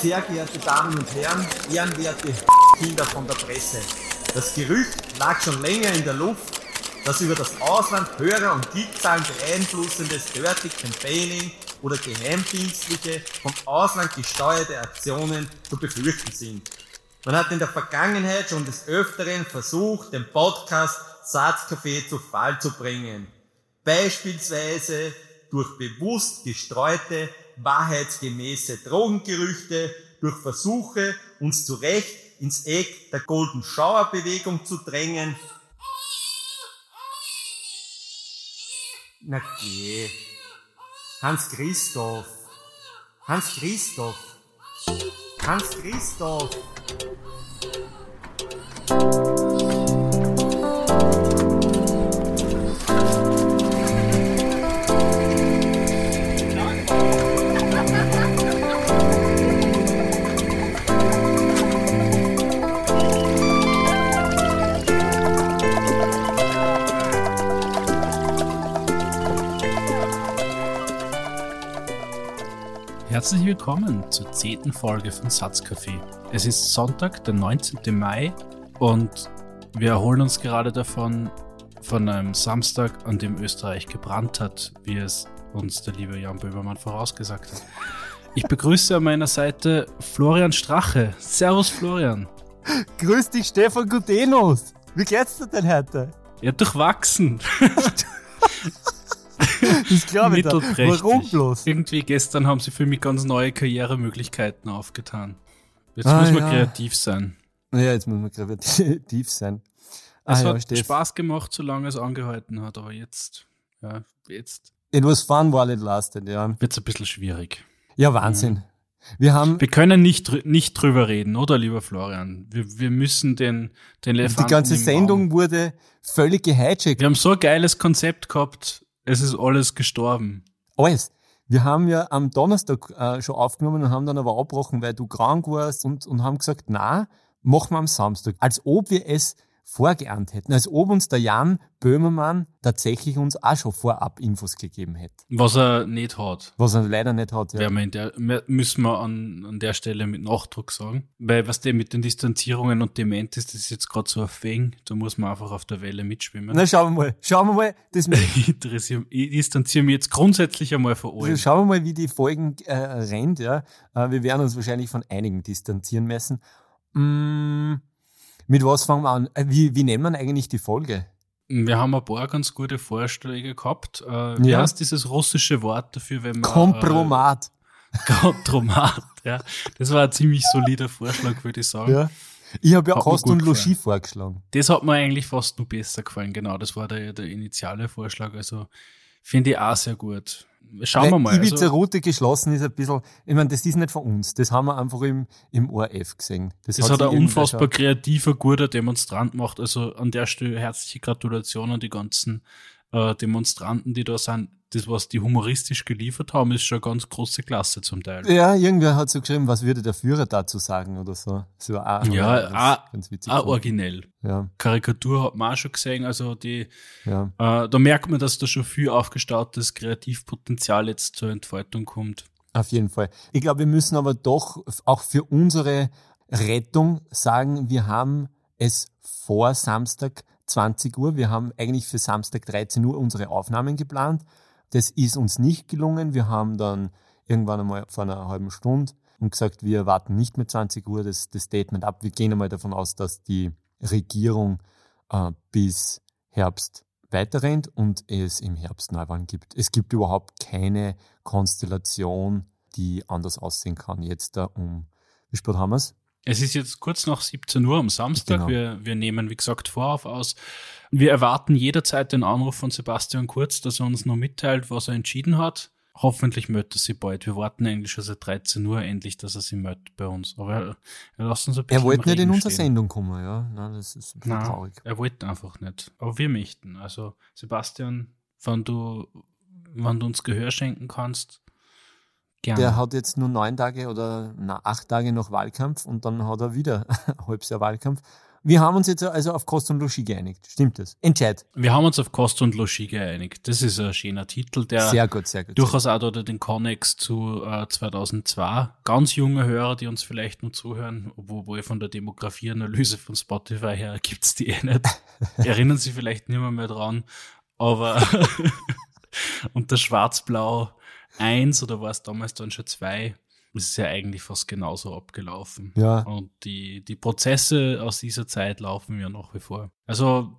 Sehr geehrte Damen und Herren, ehrenwerte Kinder von der Presse. Das Gerücht lag schon länger in der Luft, dass über das Ausland Hörer- und Klickzahlen beeinflussendes Dirty Campaigning oder geheimdienstliche, vom Ausland gesteuerte Aktionen zu befürchten sind. Man hat in der Vergangenheit schon des Öfteren versucht, den Podcast Satzcafé zu Fall zu bringen. Beispielsweise durch bewusst gestreute, wahrheitsgemäße Drogengerüchte, durch Versuche, uns zu Recht ins Eck der Golden Shower Bewegung zu drängen. Na geh. Hans Christoph. Hans Christoph. Hans Christoph. Herzlich willkommen zur zehnten Folge von Satzcafé. Es ist Sonntag, der 19. Mai und wir erholen uns gerade davon, von einem Samstag, an dem Österreich gebrannt hat, wie es uns der liebe Jan Böhmermann vorausgesagt hat. Ich begrüße an meiner Seite Florian Strache. Servus Florian. Grüß dich Stefan Gudenus. Wie geht's dir denn heute? Ja, durchwachsen. Das glaube ich. da. Warum bloß? Irgendwie gestern haben sie für mich ganz neue Karrieremöglichkeiten aufgetan. Jetzt Ah, muss man ja. kreativ sein. Ja, jetzt muss man kreativ sein. Es Ah, ja, hat. Spaß gemacht, solange es angehalten hat, aber jetzt, ja, jetzt It was fun while it lasted, ja. wird es ein bisschen schwierig. Ja, Wahnsinn. Wir haben Wir können nicht, nicht drüber reden, oder, lieber Florian? Wir, wir müssen den, den die Elefanten ganze im Sendung wurde völlig gehijackt. Wir haben so ein geiles Konzept gehabt, es ist alles gestorben. Alles. Wir haben ja am Donnerstag äh, schon aufgenommen und haben dann aber abgebrochen, weil du krank warst und, und haben gesagt, na, machen wir am Samstag. Als ob wir es vorgeahnt hätten. Als ob uns der Jan Böhmermann tatsächlich uns auch schon vorab Infos gegeben hätte. Was er nicht hat. Was er leider nicht hat. Ja. Wir der, müssen wir an, an der Stelle mit Nachdruck sagen. Weil was der mit den Distanzierungen und Dement ist, das ist jetzt gerade so ein Fang. Da muss man einfach auf der Welle mitschwimmen. Na, schauen wir mal. Schauen wir mal. Das, Ich, interessiere, ich distanziere mich jetzt grundsätzlich einmal von also allem. schauen wir mal, wie die Folgen äh, rennt. Ja. Äh, wir werden uns wahrscheinlich von einigen distanzieren müssen. Mm, mit was fangen wir an? Äh, wie, wie nennen wir eigentlich die Folge? Wir haben ein paar ganz gute Vorschläge gehabt. Äh, wie Ja. heißt dieses russische Wort dafür, wenn man. Kompromat. Äh, Kompromat, ja. Das war ein ziemlich solider Vorschlag, würde ich sagen. Ja. Ich habe ja Kost und. Logis vorgeschlagen. Das hat mir eigentlich fast nur besser gefallen, genau. Das war der, der initiale Vorschlag. Also finde ich auch sehr gut. Schauen wir Weil mal. Ibiza Also, Route geschlossen ist ein bisschen, ich meine, das ist nicht von uns. Das haben wir einfach im, im ORF gesehen. das hat hat sich ein unfassbar kreativer, guter Demonstrant gemacht. Also an der Stelle herzliche Gratulation an die ganzen äh, Demonstranten, die da sind. Das, was die humoristisch geliefert haben, ist schon ganz große Klasse zum Teil. Ja, irgendwer hat so geschrieben, was würde der Führer dazu sagen oder so. so auch, Ja, auch- ganz witzig. Auch originell. ja, Karikatur hat man auch schon gesehen. Also die, ja. äh, da merkt man, dass da schon viel aufgestautes Kreativpotenzial jetzt zur Entfaltung kommt. Auf jeden Fall. Ich glaube, wir müssen aber doch auch für unsere Rettung sagen, wir haben es vor Samstag 20 Uhr. Wir haben eigentlich für Samstag 13 Uhr unsere Aufnahmen geplant. Das ist uns nicht gelungen. Wir haben dann irgendwann einmal vor einer halben Stunde und gesagt, wir warten nicht mit 20 Uhr das, das Statement ab. Wir gehen einmal davon aus, dass die Regierung äh, bis Herbst weiterrennt und es im Herbst Neuwahlen gibt. Es gibt überhaupt keine Konstellation, die anders aussehen kann. Jetzt da um, wie spät haben wir's? Es ist jetzt kurz nach 17 Uhr am Samstag. Genau. Wir, wir nehmen, wie gesagt, Vorauf aus. Wir erwarten jederzeit den Anruf von Sebastian Kurz, dass er uns noch mitteilt, was er entschieden hat. Hoffentlich meldet er sich bald. Wir warten eigentlich schon seit 13 Uhr endlich, dass er sich meldet bei uns. Aber er, er lässt uns ein bisschen Er wollte nicht in unsere. Sendung kommen, ja. Nein, das ist Nein, traurig. er wollte einfach nicht. Aber wir möchten. Also, Sebastian, wenn du, wenn du uns Gehör schenken kannst, gerne. Der hat jetzt nur neun Tage oder na, acht Tage noch Wahlkampf und dann hat er wieder ein halbes Jahr Wahlkampf. Wir haben uns jetzt also auf Kost und Logis geeinigt. Stimmt das? Entscheid. Wir haben uns auf Kost und Logis geeinigt. Das ist ein schöner Titel, der Sehr gut, sehr gut. durchaus auch dort den Connex zu äh, 2002. Ganz junge Hörer, die uns vielleicht nur zuhören, obwohl von der Demografieanalyse von Spotify her gibt's die eh nicht. Erinnern Sie vielleicht nicht mehr, mehr dran. Aber unter Schwarz-Blau 1 oder war es damals dann schon 2, ist es ja eigentlich fast genauso abgelaufen. Ja. Und die, die Prozesse aus dieser Zeit laufen ja nach wie vor. Also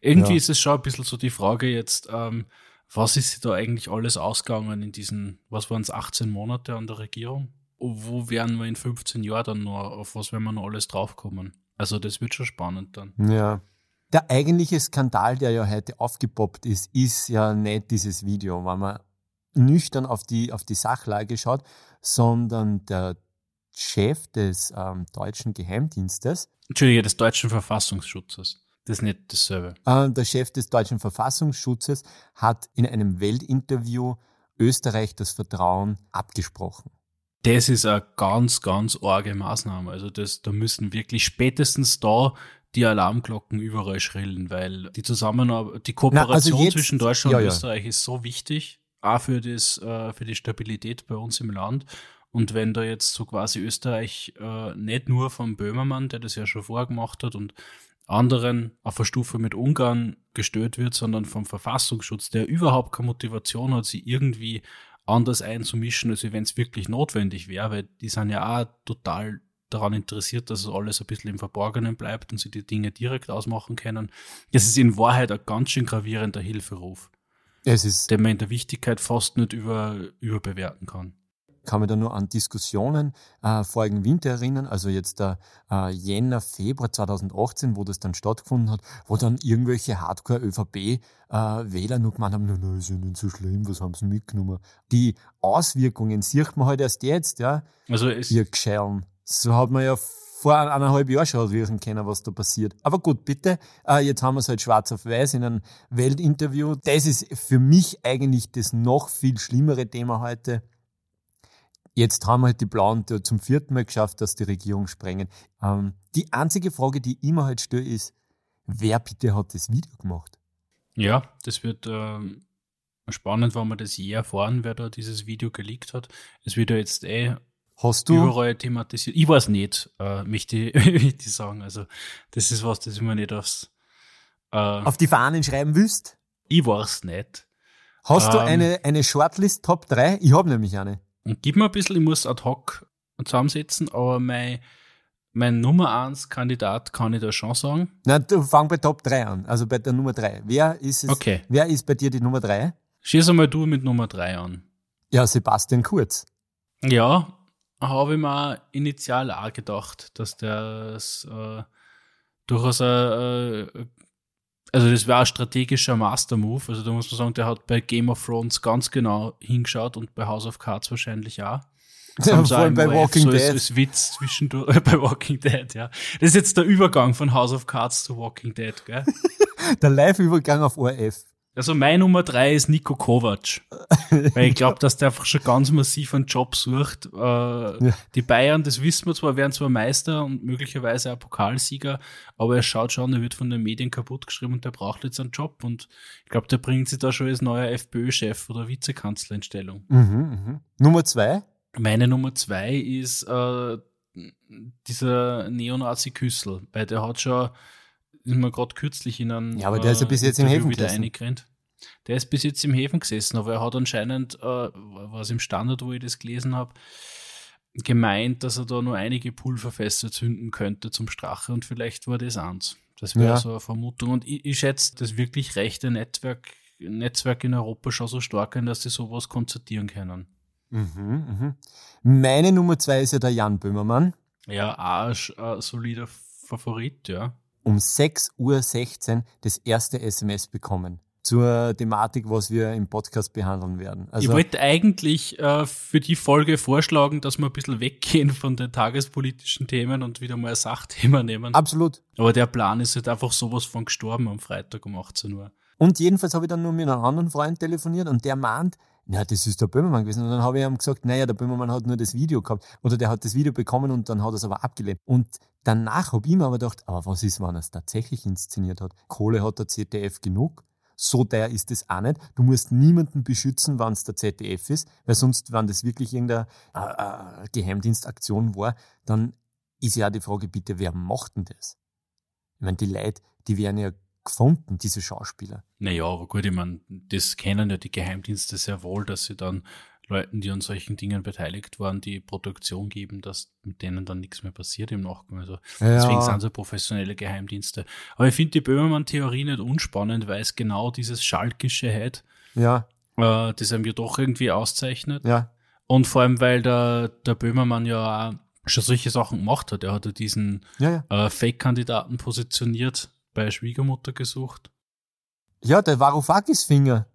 irgendwie Ja. ist es schon ein bisschen so die Frage jetzt, ähm, was ist da eigentlich alles ausgegangen in diesen, was waren es, 18 Monate an der Regierung? Wo werden wir in 15 Jahren dann noch, auf was werden wir noch alles draufkommen? Also das wird schon spannend dann. Ja. Der eigentliche Skandal, der ja heute aufgepoppt ist, ist ja nicht dieses Video, wenn man nüchtern auf die, auf die Sachlage schaut, sondern der Chef des ähm, deutschen Geheimdienstes, Entschuldige, des deutschen Verfassungsschutzes. Das ist nicht dasselbe. äh, der Chef des deutschen Verfassungsschutzes hat in einem Weltinterview Österreich das Vertrauen abgesprochen. Das ist eine ganz, ganz arge Maßnahme. Also das, da müssen wirklich spätestens da die Alarmglocken überall schrillen, weil die Zusammenarbeit, die Kooperation also jetzt- zwischen Deutschland ja, und ja. Österreich ist so wichtig, auch für, das, äh, für die Stabilität bei uns im Land. Und wenn da jetzt so quasi Österreich äh, nicht nur vom Böhmermann, der das ja schon vorher gemacht hat, und anderen auf der Stufe mit Ungarn gestört wird, sondern vom Verfassungsschutz, der überhaupt keine Motivation hat, sie irgendwie anders einzumischen, als wenn es wirklich notwendig wäre, weil die sind ja auch total daran interessiert, dass es alles ein bisschen im Verborgenen bleibt und sie die Dinge direkt ausmachen können. Das ist in Wahrheit ein ganz schön gravierender Hilferuf, Es ist den man in der Wichtigkeit fast nicht über, überbewerten kann. kann mich da nur an Diskussionen äh, vorigen Winter erinnern, also jetzt der äh, Jänner, Februar 2018, wo das dann stattgefunden hat, wo dann irgendwelche Hardcore-ÖVP-Wähler nur gemeint haben, na, ist ja nicht so schlimm, was haben sie mitgenommen. Die Auswirkungen sieht man halt erst jetzt, ja, Also es, ihr Geschellen. So hat man ja vor eineinhalb Jahren schon wissen können, was da passiert. Aber gut, bitte, äh, jetzt haben wir es halt schwarz auf weiß in einem Weltinterview. Das ist für mich eigentlich das noch viel schlimmere Thema heute. Jetzt haben wir halt die Blauen zum vierten Mal geschafft, dass die Regierung sprengen. Ähm, die einzige Frage, die ich mir halt stelle, ist, wer bitte hat das Video gemacht? Ja, das wird ähm, spannend, wenn wir das je erfahren, wer da dieses Video geleakt hat. Es wird ja jetzt eh Hast du? überall thematisiert. Ich weiß nicht, äh, möchte ich, sagen. Also, das ist was, das ich mir nicht aufs. Äh, Auf die Fahnen schreiben willst? ich weiß nicht. Hast du Ähm. eine, eine Shortlist Top 3? Ich habe nämlich eine. Und gib mir ein bisschen, ich muss ad hoc zusammensetzen, aber mein, mein Nummer 1 Kandidat kann ich da schon sagen. Na, du fang bei Top 3 an, also bei der Nummer 3. Wer ist es? Okay. Wer ist bei dir die Nummer 3? Schieß einmal du mit Nummer 3 an. Ja, Sebastian Kurz. Ja, habe ich mir initial auch gedacht, dass das äh, durchaus ein, äh, also das war ein strategischer Master-Move. Also da muss man sagen, der hat bei Game of Thrones ganz genau hingeschaut und bei House of Cards wahrscheinlich auch. Das haben sie Vor allem bei Walking so Dead. Als, als Witz zwischendurch, bei Walking Dead, ja. Das ist jetzt der Übergang von House of Cards zu Walking Dead, gell? Der Live-Übergang auf ORF. Also mein Nummer drei ist Nico Kovac. Weil ich glaube, dass der einfach schon ganz massiv einen Job sucht. Äh, Die Bayern, das wissen wir zwar, werden zwar Meister und möglicherweise auch Pokalsieger, aber er schaut schon, er wird von den Medien kaputt geschrieben und der braucht jetzt einen Job. Und ich glaube, der bringt sich da schon als neuer FPÖ-Chef oder Vizekanzler in Stellung. Mhm, mhm. Nummer 2? Meine Nummer zwei ist äh, dieser Neonazi Küssel, weil der hat schon, ist mir gerade kürzlich in einem Ja, aber der ist ja bis jetzt im Häfen wieder gesessen. eingerannt. Der ist bis jetzt im Häfen gesessen, aber er hat anscheinend, äh, was im Standard, wo ich das gelesen habe, gemeint, dass er da nur einige Pulverfässer zünden könnte zum Strache und vielleicht war das eins. Das wäre Ja. so eine Vermutung. Und ich, ich schätze das wirklich rechte Netzwerk, Netzwerk in Europa schon so stark ein, dass sie sowas konzertieren können. Mhm, mhm. Meine Nummer 2 ist ja der Jan Böhmermann. Ja, auch ein ein solider Favorit, ja. Um 6.16 Uhr das erste SMS bekommen. Zur Thematik, was wir im Podcast behandeln werden. Also, ich wollte eigentlich äh, für die Folge vorschlagen, dass wir ein bisschen weggehen von den tagespolitischen Themen und wieder mal ein Sachthema nehmen. absolut. Aber der Plan ist halt einfach sowas von gestorben am Freitag um 18 Uhr. Und jedenfalls habe ich dann nur mit einem anderen Freund telefoniert und der meint, na, das ist der Böhmermann gewesen. Und dann habe ich ihm gesagt, naja, der Böhmermann hat nur das Video gehabt. Oder der hat das Video bekommen und dann hat er es aber abgelehnt. Und danach habe ich mir aber gedacht, aber was ist, wenn er es tatsächlich inszeniert hat? Kohle hat der ZDF genug. So teuer ist es auch nicht. Du musst niemanden beschützen, wenn es der ZDF ist, weil sonst, wenn das wirklich irgendeine äh, äh, Geheimdienstaktion war, dann ist ja auch die Frage, bitte, wer macht denn das? Ich meine, die Leute, die werden ja gefunden, diese Schauspieler. Naja, aber gut, ich meine, das kennen ja die Geheimdienste sehr wohl, dass sie dann Leuten, die an solchen Dingen beteiligt waren, die Produktion geben, dass mit denen dann nichts mehr passiert im Nachgang. Also ja. deswegen sind so professionelle Geheimdienste. Aber ich finde die Böhmermann-Theorie nicht unspannend, weil es genau dieses Schalkische hat, ja. äh, das einem ja doch irgendwie auszeichnet. Ja. Und vor allem, weil der, der Böhmermann ja auch schon solche Sachen gemacht hat. Er hat ja diesen ja, ja. Äh, Fake-Kandidaten positioniert, bei Schwiegermutter gesucht. Ja, der Varoufakis-Finger.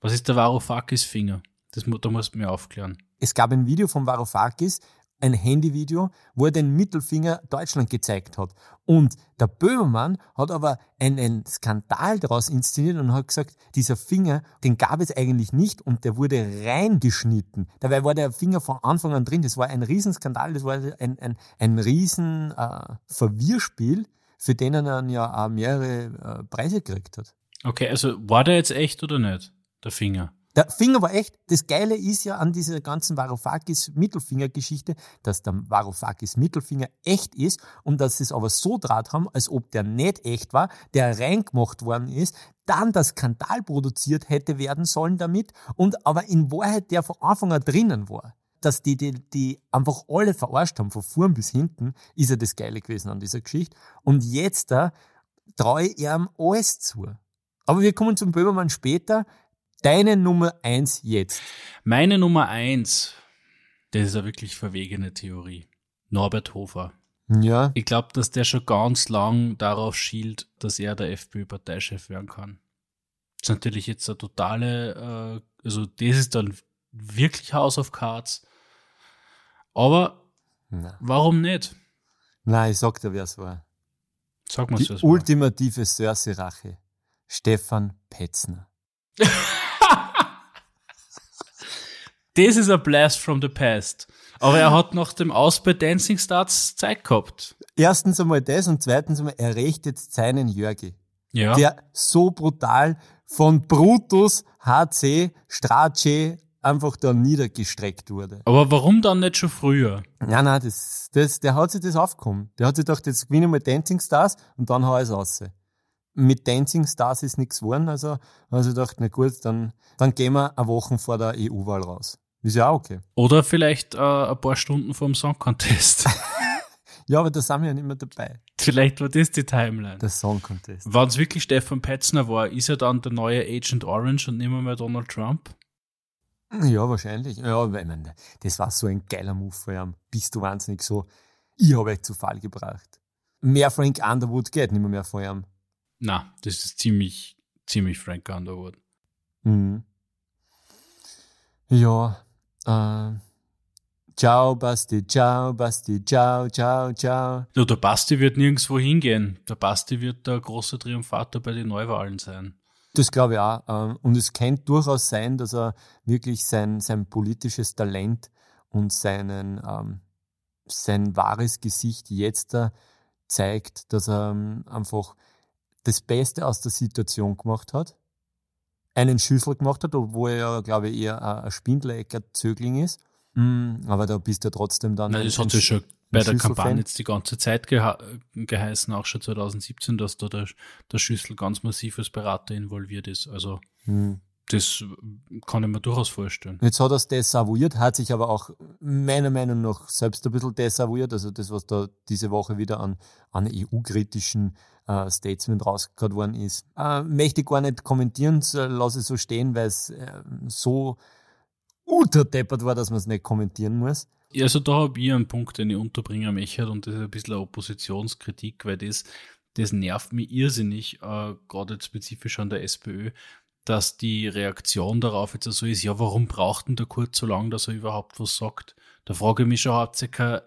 Was ist der Varoufakis-Finger? Das, da musst du mir aufklären. Es gab ein Video von Varoufakis, ein Handyvideo, wo er den Mittelfinger Deutschland gezeigt hat. Und der Böhmermann hat aber einen Skandal daraus inszeniert und hat gesagt, dieser Finger, den gab es eigentlich nicht und der wurde reingeschnitten. Dabei war der Finger von Anfang an drin. Das war ein Riesenskandal, das war ein, ein, ein riesen äh, Verwirrspiel, für den er dann ja auch mehrere äh, Preise gekriegt hat. Okay, also war der jetzt echt oder nicht, der Finger? Der Finger war echt, das Geile ist ja an dieser ganzen Varoufakis-Mittelfinger-Geschichte, dass der Varoufakis-Mittelfinger echt ist und dass sie es aber so draht haben, als ob der nicht echt war, der reingemacht worden ist, dann der Skandal produziert hätte werden sollen damit und aber in Wahrheit der von Anfang an drinnen war. Dass die, die, die einfach alle verarscht haben, von vorn bis hinten, ist ja das Geile gewesen an dieser Geschichte. Und jetzt da traue ich ihm alles zu. Aber wir kommen zum Böhmermann später. Deine Nummer eins jetzt. Meine Nummer eins, das ist eine wirklich verwegene Theorie. Norbert Hofer. Ja. Ich glaube, dass der schon ganz lang darauf schielt, dass er der FPÖ-Parteichef werden kann. Das ist natürlich jetzt eine totale, äh, also das ist dann wirklich House of Cards. Aber Na. warum nicht? Nein, ich sag dir, wer es war. Sag mal, Die ultimative Cersei-Rache. Stefan Petzner. das ist ein Blast from the Past. Aber er hat nach dem Aus bei Dancing Stars Zeit gehabt. Erstens einmal das und zweitens einmal, er rächt jetzt seinen Jörgi. Ja. Der so brutal von Brutus HC Strace einfach da niedergestreckt wurde. Aber warum dann nicht schon früher? Ja, nein, das, das, der hat sich das aufgekommen. Der hat sich gedacht, jetzt gewinne ich mal Dancing Stars und dann hau ich es raus mit Dancing Stars ist nichts geworden. Also, also ich dachte, na gut, dann, dann gehen wir eine Woche vor der EU-Wahl raus. Ist ja auch okay. Oder vielleicht äh, ein paar Stunden vor dem Song Contest. ja, aber da sind wir ja nicht mehr dabei. Vielleicht war das die Timeline. Der Song Contest. Wenn es wirklich Stefan Petzner war, ist er dann der neue Agent Orange und nicht mehr Donald Trump? Ja, wahrscheinlich. Ja, ich meine, das war so ein geiler Move von ihm. Bist du wahnsinnig so. Ich habe euch zu Fall gebracht. Mehr Frank Underwood geht nicht mehr, mehr von ihm. Na, das ist ziemlich, ziemlich Frank Underwood. Mhm. Ja, äh, Ciao, Basti, ciao, Basti, ciao, ciao, ciao. Ja, der Basti wird nirgendwo hingehen. Der Basti wird der große Triumphator bei den Neuwahlen sein. Das glaube ich auch. Ähm, und es könnte durchaus sein, dass er wirklich sein, sein politisches Talent und seinen, ähm, sein wahres Gesicht jetzt da zeigt, dass er ähm, einfach das Beste aus der Situation gemacht hat, einen Schüssel gemacht hat, obwohl er ja, glaube ich, eher ein Spindlerecker Zögling ist. Mm, aber da bist du trotzdem dann. Nein, das hat sich schon bei der Kampagne jetzt die ganze Zeit geha geheißen, auch schon 2017, dass da der, der Schüssel ganz massiv als Berater involviert ist. Also hm. das kann ich mir durchaus vorstellen. Jetzt hat er es desavouiert, hat sich aber auch meiner Meinung nach selbst ein bisschen desavouiert. Also das, was da diese Woche wieder an, an EU-kritischen äh, Statement rausgehört worden ist. Äh, möchte ich gar nicht kommentieren, lasse es so stehen, weil es äh, so unterdeppert war, dass man es nicht kommentieren muss. Ja, also da habe ich einen Punkt, den ich unterbringen möchte und das ist ein bisschen eine Oppositionskritik, weil das, das nervt mich irrsinnig, äh, gerade spezifisch an der SPÖ, dass die Reaktion darauf jetzt so also ist, ja, warum braucht denn der Kurt so lange, dass er überhaupt was sagt? Da frage ich mich schon, habt ihr keine,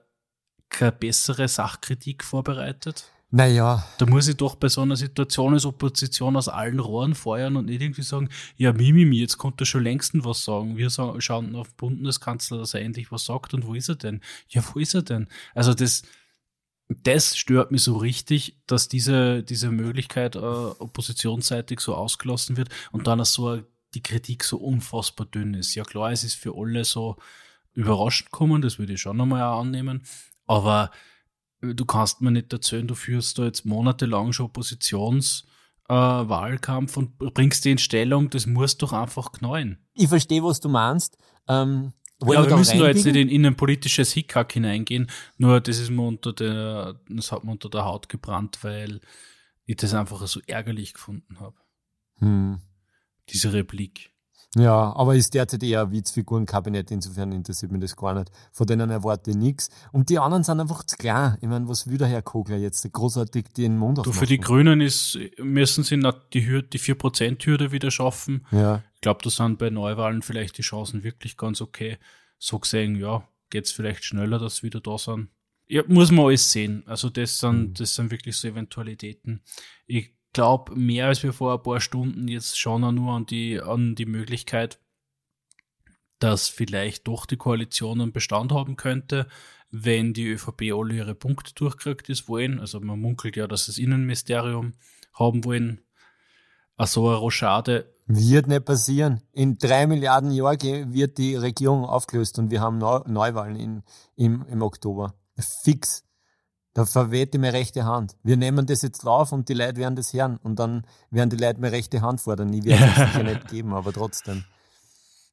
keine bessere Sachkritik vorbereitet? Naja. Da muss ich doch bei so einer Situation als Opposition aus allen Rohren feuern und nicht irgendwie sagen, ja, Mimimi, jetzt konnte er schon längst was sagen. Wir schauen auf Bundeskanzler, dass er endlich was sagt und wo ist er denn? Ja, wo ist er denn? Also das, das stört mich so richtig, dass diese, diese Möglichkeit äh, oppositionsseitig so ausgelassen wird und dann so die Kritik so unfassbar dünn ist. Ja klar, es ist für alle so überraschend kommen, das würde ich schon nochmal annehmen, aber du kannst mir nicht erzählen, du führst da jetzt monatelang schon Oppositionswahlkampf äh, und bringst die in Stellung, das musst doch einfach knallen. Ich verstehe, was du meinst. Ähm, ja, wir, wir müssen da jetzt nicht in, in ein politisches Hickhack hineingehen, nur das ist mir unter der, das hat mir unter der Haut gebrannt, weil ich das einfach so ärgerlich gefunden habe. Hm. Diese Replik. Ja, aber ist derzeit eher ein Witzfigurenkabinett, insofern interessiert mich das gar nicht. Von denen erwarte ich nichts. Und die anderen sind einfach zu klein. Ich meine, was will der Herr Kogler jetzt großartig den Mund aufmachen? Du, für die Grünen ist, müssen sie die, die 4%-Hürde wieder schaffen. Ja. Ich glaube, da sind bei Neuwahlen vielleicht die Chancen wirklich ganz okay. So gesehen, ja, geht's vielleicht schneller, dass sie wieder da sind. Ja, muss man alles sehen. Also das sind, mhm. das sind wirklich so Eventualitäten. Ich glaube, mehr als wir vor ein paar Stunden jetzt wir nur an die, an die Möglichkeit, dass vielleicht doch die Koalition einen Bestand haben könnte, wenn die ÖVP alle ihre Punkte durchkriegt, ist wollen. Also man munkelt ja, dass das Innenministerium haben wollen. Also eine Rochade. Wird nicht passieren. In drei Milliarden Jahren wird die Regierung aufgelöst und wir haben Neuwahlen in, im, im Oktober. Fix. Da verweht mir rechte Hand. Wir nehmen das jetzt drauf und die Leute werden das hören. Und dann werden die Leute mir rechte Hand fordern. Ich werde es sicher nicht geben, aber trotzdem.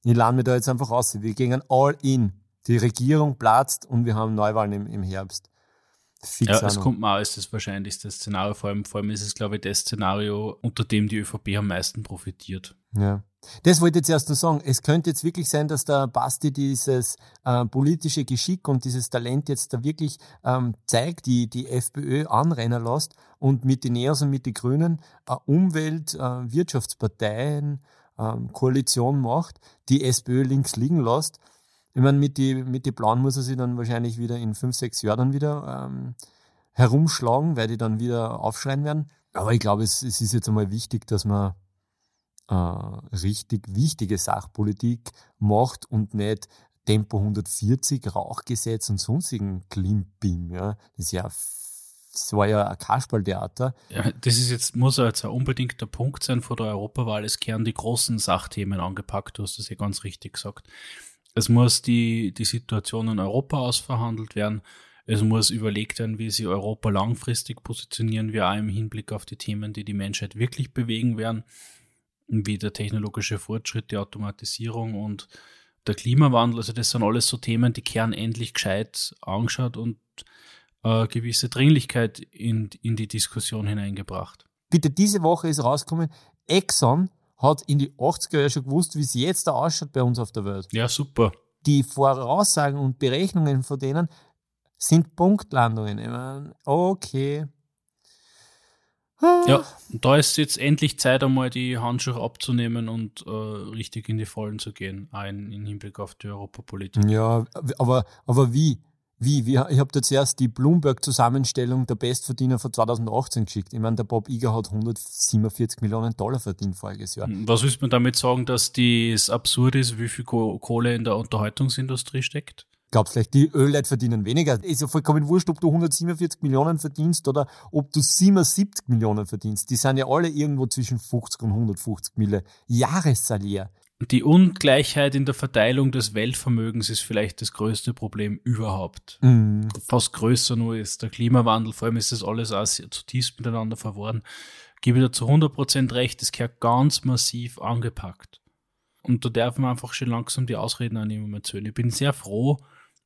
Ich lade mich da jetzt einfach aus. Wir gehen all in. Die Regierung platzt und wir haben Neuwahlen im, im Herbst. Fix ja, es kommt mal als das wahrscheinlichste Szenario. Vor allem, vor allem ist es, glaube ich, das Szenario, unter dem die ÖVP am meisten profitiert. Ja. Das wollte ich jetzt erst nur sagen. Es könnte jetzt wirklich sein, dass der Basti dieses äh, politische Geschick und dieses Talent jetzt da wirklich ähm, zeigt, die, die FPÖ anrennen lässt und mit den Neos und mit den Grünen eine Umwelt-, äh, Wirtschaftsparteien, ähm, Koalition macht, die SPÖ links liegen lässt. Ich meine, mit die, mit die Plan muss er sich dann wahrscheinlich wieder in fünf, sechs Jahren dann wieder ähm, herumschlagen, weil die dann wieder aufschreien werden. Aber ich glaube, es, es ist jetzt einmal wichtig, dass man äh, richtig wichtige Sachpolitik macht und nicht Tempo 140, Rauchgesetz und sonstigen Klimbim. Ja. Das ist ja das war ja ein Kasperltheater. Ja, das ist jetzt, muss jetzt ein unbedingter Punkt sein vor der Europawahl. Es kehren die großen Sachthemen angepackt, du hast das ja ganz richtig gesagt. Es muss die, die Situation in Europa ausverhandelt werden. Es muss überlegt werden, wie sie Europa langfristig positionieren, wir auch im Hinblick auf die Themen, die die Menschheit wirklich bewegen werden wie der technologische Fortschritt, die Automatisierung und der Klimawandel. Also das sind alles so Themen, die kehren endlich gescheit angeschaut und äh, gewisse Dringlichkeit in, in die Diskussion hineingebracht. Bitte, diese Woche ist rausgekommen, Exxon hat in die 80er Jahre schon gewusst, wie es jetzt da ausschaut bei uns auf der Welt. Ja, super. Die Voraussagen und Berechnungen von denen sind Punktlandungen. Ich meine, okay, ja, da ist jetzt endlich Zeit, einmal die Handschuhe abzunehmen und äh, richtig in die Vollen zu gehen, ein im Hinblick auf die Europapolitik. Ja, aber, aber wie? Wie? wie? Ich habe da zuerst die Bloomberg-Zusammenstellung der Bestverdiener von 2018 geschickt. Ich meine, der Bob Iger hat 147 Millionen Dollar verdient voriges Jahr. Was willst du damit sagen, dass das absurd ist, wie viel Kohle in der Unterhaltungsindustrie steckt? glaubst vielleicht, die Ölleute verdienen weniger. Ist ja vollkommen wurscht, ob du 147 Millionen verdienst oder ob du 77 Millionen verdienst. Die sind ja alle irgendwo zwischen 50 und 150 Millionen Jahressalier. Die Ungleichheit in der Verteilung des Weltvermögens ist vielleicht das größte Problem überhaupt. Mhm. Fast größer nur ist der Klimawandel, vor allem ist das alles auch zutiefst miteinander verworren. Gebe dir zu 100% recht, das gehört ganz massiv angepackt. Und da darf man einfach schon langsam die Ausreden annehmen und erzählen. Ich bin sehr froh,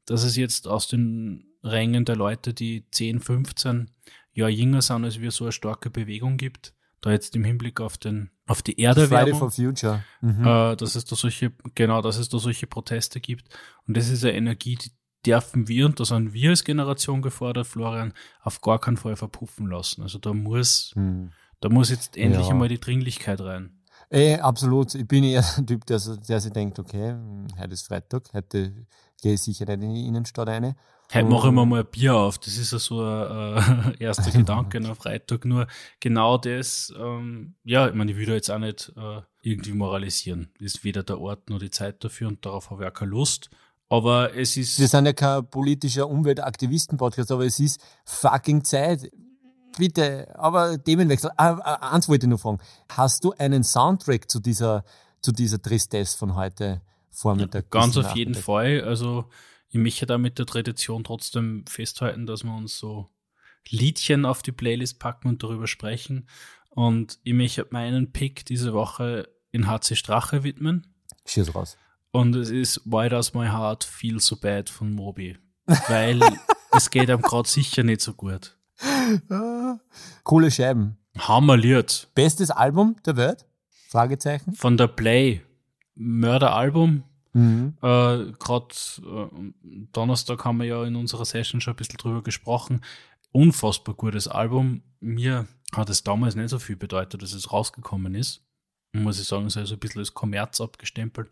dass es jetzt aus den Rängen der Leute, die 10, 15 Jahre jünger sind als wir, so eine starke Bewegung gibt. Da jetzt im Hinblick auf den, auf die Erderwärmung. Friday for Future. Mhm. Äh, dass es da solche, genau, dass es da solche Proteste gibt. Und das ist eine Energie, die dürfen wir, und da sind wir als Generation gefordert, Florian, auf gar keinen Fall verpuffen lassen. Also da muss, mhm. da muss jetzt endlich ja. einmal die Dringlichkeit rein. Ey, eh, absolut. Ich bin eher ein Typ, der, der sich denkt, okay, heute ist Freitag, heute gehe ich sicher nicht in die Innenstadt rein. Heute mache ich mir mal ein Bier auf. Das ist ja so ein äh, erster Gedanke am Freitag. Nur genau das, ähm, ja, ich meine, ich will da jetzt auch nicht äh, irgendwie moralisieren. Ist weder der Ort noch die Zeit dafür und darauf habe ich auch keine Lust. Aber es ist. Wir sind ja kein politischer Umweltaktivisten-Podcast, aber es ist fucking Zeit. Bitte, aber Themenwechsel. Ah, ah, eins wollte ich noch fragen. Hast du einen Soundtrack zu dieser, zu dieser Tristesse von heute Vormittag? Ganz bis auf jeden? Fall. Also ich möchte da mit der Tradition trotzdem festhalten, dass wir uns so Liedchen auf die Playlist packen und darüber sprechen. Und ich möchte meinen Pick diese Woche in HC Strache widmen. Schieß raus. Und es ist Why Does My Heart Feel So Bad von Moby. Weil es geht einem gerade sicher nicht so gut. Coole Scheiben. Hammerliert. Bestes Album der Welt? Fragezeichen. Von der Play. Mörderalbum. Mhm. Äh, Gerade äh, Donnerstag haben wir ja in unserer Session schon ein bisschen drüber gesprochen. Unfassbar gutes Album. Mir hat es damals nicht so viel bedeutet, dass es rausgekommen ist. Muss ich sagen, es ist also ein bisschen als Kommerz abgestempelt.